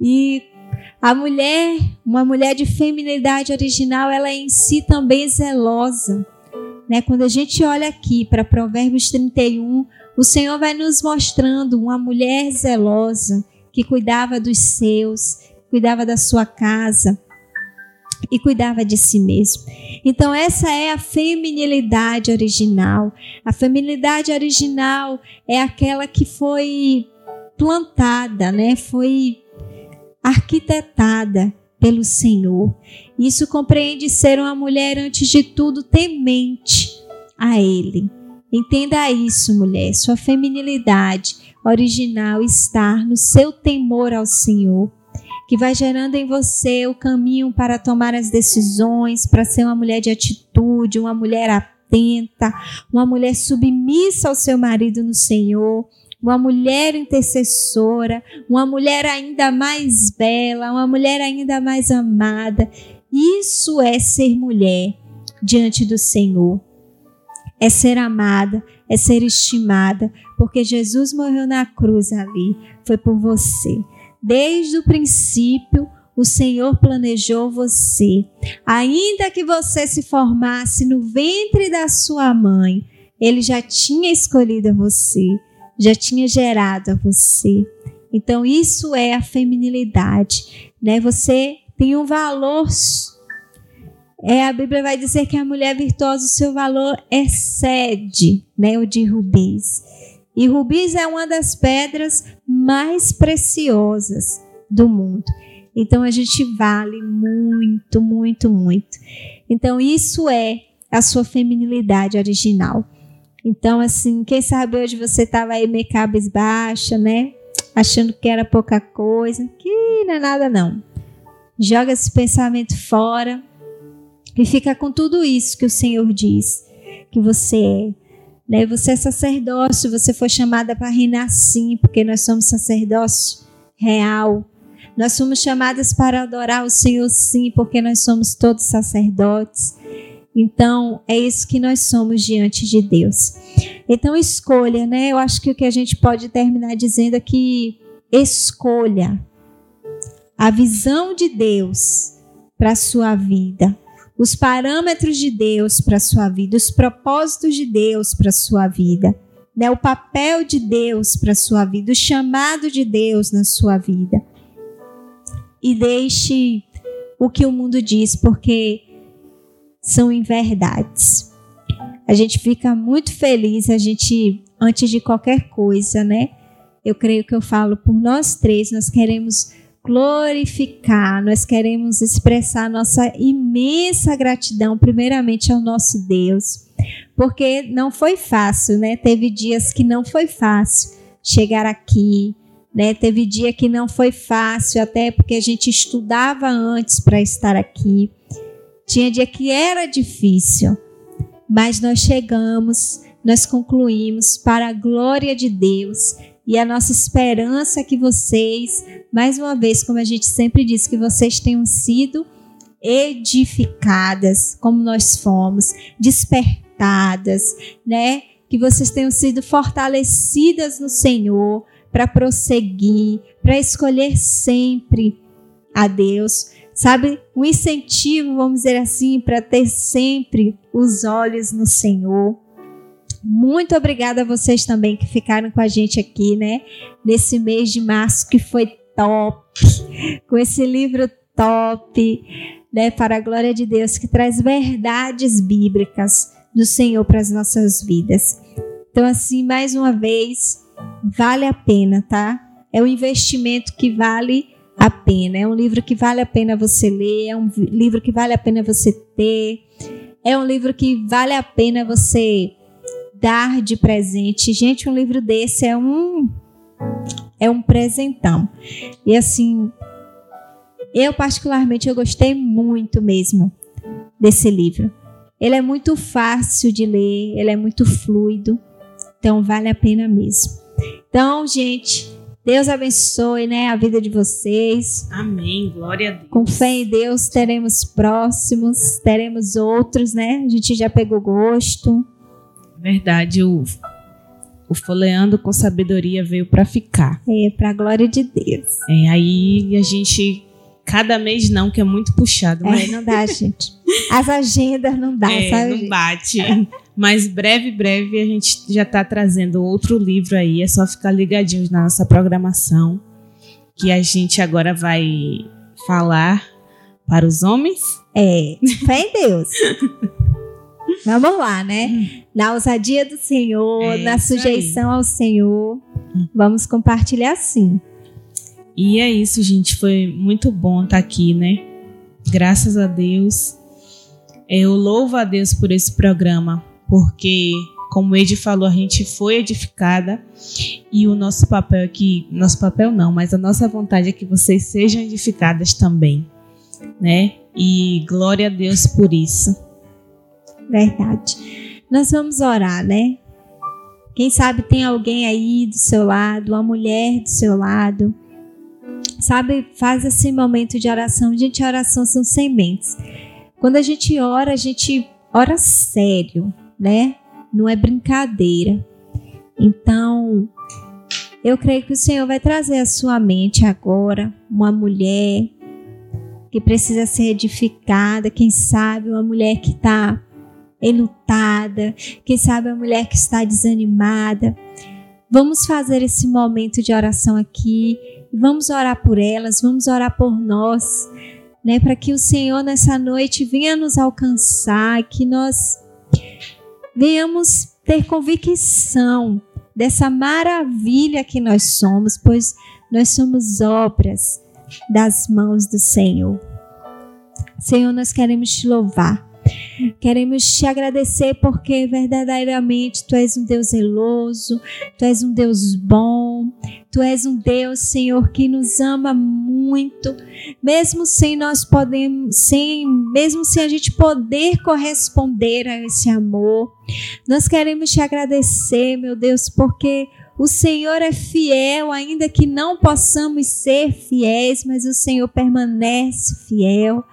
E a mulher, uma mulher de feminilidade original, ela é em si também zelosa. Né? Quando a gente olha aqui para Provérbios 31, o Senhor vai nos mostrando uma mulher zelosa que cuidava dos seus, cuidava da sua casa, e cuidava de si mesmo. Então, essa é a feminilidade original. A feminilidade original é aquela que foi plantada, né? Foi arquitetada pelo Senhor. Isso compreende ser uma mulher, antes de tudo, temente a Ele. Entenda isso, mulher. Sua feminilidade original está no seu temor ao Senhor que vai gerando em você o caminho para tomar as decisões, para ser uma mulher de atitude, uma mulher atenta, uma mulher submissa ao seu marido no Senhor, uma mulher intercessora, uma mulher ainda mais bela, uma mulher ainda mais amada. Isso é ser mulher diante do Senhor. É ser amada, é ser estimada, porque Jesus morreu na cruz ali, foi por você. Desde o princípio, o Senhor planejou você. Ainda que você se formasse no ventre da sua mãe, Ele já tinha escolhido você, já tinha gerado a você. Então, isso é a feminilidade, né? Você tem um valor. É, a Bíblia vai dizer que a mulher virtuosa, o seu valor excede né, o de rubis. E rubis é uma das pedras mais preciosas do mundo. Então a gente vale muito, muito, muito. Então isso é a sua feminilidade original. Então assim, quem sabe hoje você estava aí meio cabisbaixa, né? Achando que era pouca coisa, que não é nada não. Joga esse pensamento fora e fica com tudo isso que o Senhor diz que você é Né? Você é sacerdócio, você foi chamada para reinar sim, porque nós somos sacerdócio real. Nós somos chamadas para adorar o Senhor sim, porque nós somos todos sacerdotes. Então, é isso que nós somos diante de Deus. Então, escolha, né? Eu acho que o que a gente pode terminar dizendo é que escolha a visão de Deus para a sua vida, os parâmetros de Deus para a sua vida, os propósitos de Deus para a sua vida, né? o papel de Deus para a sua vida, o chamado de Deus na sua vida. E deixe o que o mundo diz, porque são inverdades. A gente fica muito feliz, a gente, antes de qualquer coisa, né? Eu creio que eu falo por nós três, nós queremos glorificar, nós queremos expressar nossa imensa gratidão, primeiramente ao nosso Deus, porque não foi fácil, né? Teve dias que não foi fácil chegar aqui, né? Teve dia que não foi fácil, até porque a gente estudava antes para estar aqui. Tinha dia que era difícil, mas nós chegamos, nós concluímos para a glória de Deus e a nossa esperança é que vocês, mais uma vez, como a gente sempre diz, que vocês tenham sido edificadas, como nós fomos, despertadas, né? Que vocês tenham sido fortalecidas no Senhor para prosseguir, para escolher sempre a Deus, sabe? Um incentivo, vamos dizer assim, para ter sempre os olhos no Senhor. Muito obrigada a vocês também que ficaram com a gente aqui, né? Nesse mês de março que foi top, com esse livro top, né? Para a glória de Deus, que traz verdades bíblicas do Senhor para as nossas vidas. Então, assim, mais uma vez, vale a pena, tá? É um investimento que vale a pena. É um livro que vale a pena você ler, é um livro que vale a pena você ter, é um livro que vale a pena você dar de presente. Gente, um livro desse é um é um presentão. E assim, eu particularmente eu gostei muito mesmo desse livro. Ele é muito fácil de ler, ele é muito fluido, então vale a pena mesmo. Então, gente, Deus abençoe, né, a vida de vocês. Amém. Glória a Deus. Com fé em Deus teremos próximos, teremos outros, né? A gente já pegou gosto verdade, o, o Folheando com Sabedoria veio para ficar. É, para a glória de Deus. É, aí a gente. Cada mês não, que é muito puxado. É, mas... É, não dá, gente. As agendas não dá, é, sabe? Não bate. Mas breve, breve a gente já está trazendo outro livro aí. É só ficar ligadinhos na nossa programação. Que a gente agora vai falar para os homens. É, fé em Deus. Vamos lá, né? Na ousadia do Senhor, é na sujeição aí. ao Senhor. Vamos compartilhar sim. E é isso, gente. Foi muito bom estar aqui, né? Graças a Deus. Eu louvo a Deus por esse programa, porque, como o Ed falou, a gente foi edificada e o nosso papel aqui, nosso papel não, mas a nossa vontade é que vocês sejam edificadas também, né? E glória a Deus por isso. Verdade. Nós vamos orar, né? Quem sabe tem alguém aí do seu lado, uma mulher do seu lado. Sabe, faz esse momento de oração. Gente, oração são sementes. Quando a gente ora, a gente ora sério, né? Não é brincadeira. Então, eu creio que o Senhor vai trazer à sua mente agora uma mulher que precisa ser edificada, quem sabe uma mulher que está enlutada, quem sabe a mulher que está desanimada. Vamos fazer esse momento de oração aqui, vamos orar por elas, vamos orar por nós, né, para que o Senhor nessa noite venha nos alcançar, que nós venhamos ter convicção dessa maravilha que nós somos, pois nós somos obras das mãos do Senhor. Senhor, nós queremos te louvar. Queremos te agradecer porque verdadeiramente tu és um Deus zeloso, tu és um Deus bom, tu és um Deus, Senhor, que nos ama muito, mesmo sem nós podemos, sem, mesmo sem a gente poder corresponder a esse amor. Nós queremos te agradecer, meu Deus, porque o Senhor é fiel, ainda que não possamos ser fiéis, mas o Senhor permanece fiel.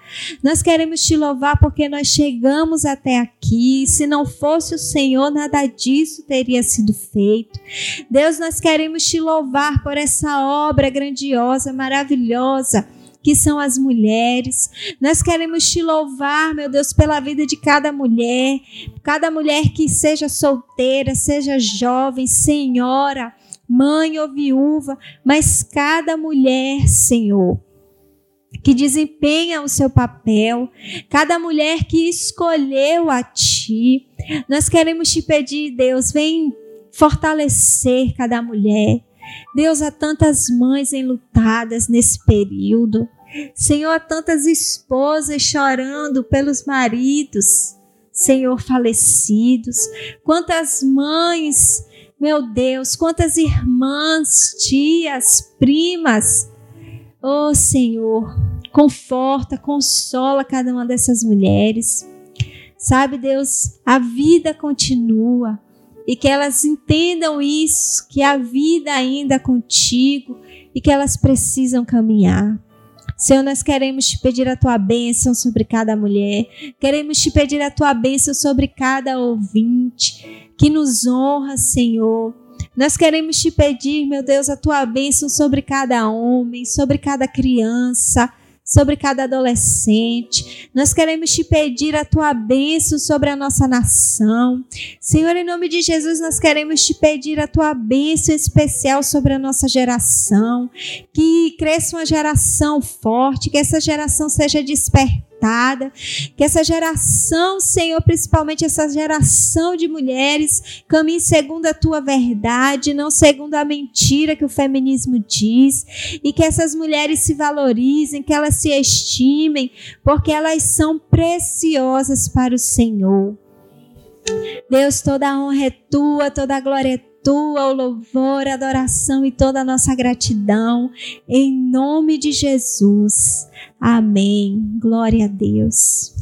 Nós queremos te louvar porque nós chegamos até aqui. Se não fosse o Senhor, nada disso teria sido feito. Deus, nós queremos te louvar por essa obra grandiosa, maravilhosa que são as mulheres. Nós queremos te louvar, meu Deus, pela vida de cada mulher, cada mulher que seja solteira, seja jovem, senhora, mãe ou viúva, mas cada mulher, Senhor, que desempenha o seu papel, cada mulher que escolheu a Ti. Nós queremos te pedir, Deus, vem fortalecer cada mulher. Deus, há tantas mães enlutadas nesse período. Senhor, há tantas esposas chorando pelos maridos, Senhor, falecidos. Quantas mães, meu Deus, quantas irmãs, tias, primas. Oh, Senhor, conforta, consola cada uma dessas mulheres. Sabe, Deus, a vida continua e que elas entendam isso, que a vida ainda é contigo e que elas precisam caminhar. Senhor, nós queremos te pedir a tua bênção sobre cada mulher, queremos te pedir a tua bênção sobre cada ouvinte que nos honra, Senhor. Nós queremos te pedir, meu Deus, a tua bênção sobre cada homem, sobre cada criança, sobre cada adolescente. Nós queremos te pedir a tua bênção sobre a nossa nação. Senhor, em nome de Jesus, nós queremos te pedir a tua bênção especial sobre a nossa geração. Que cresça uma geração forte, que essa geração seja despertada que essa geração, Senhor, principalmente essa geração de mulheres, caminhe segundo a tua verdade, não segundo a mentira que o feminismo diz, e que essas mulheres se valorizem, que elas se estimem, porque elas são preciosas para o Senhor. Deus, toda a honra é tua, toda a glória é tua, o louvor, a adoração e toda a nossa gratidão, em nome de Jesus. Amém. Glória a Deus.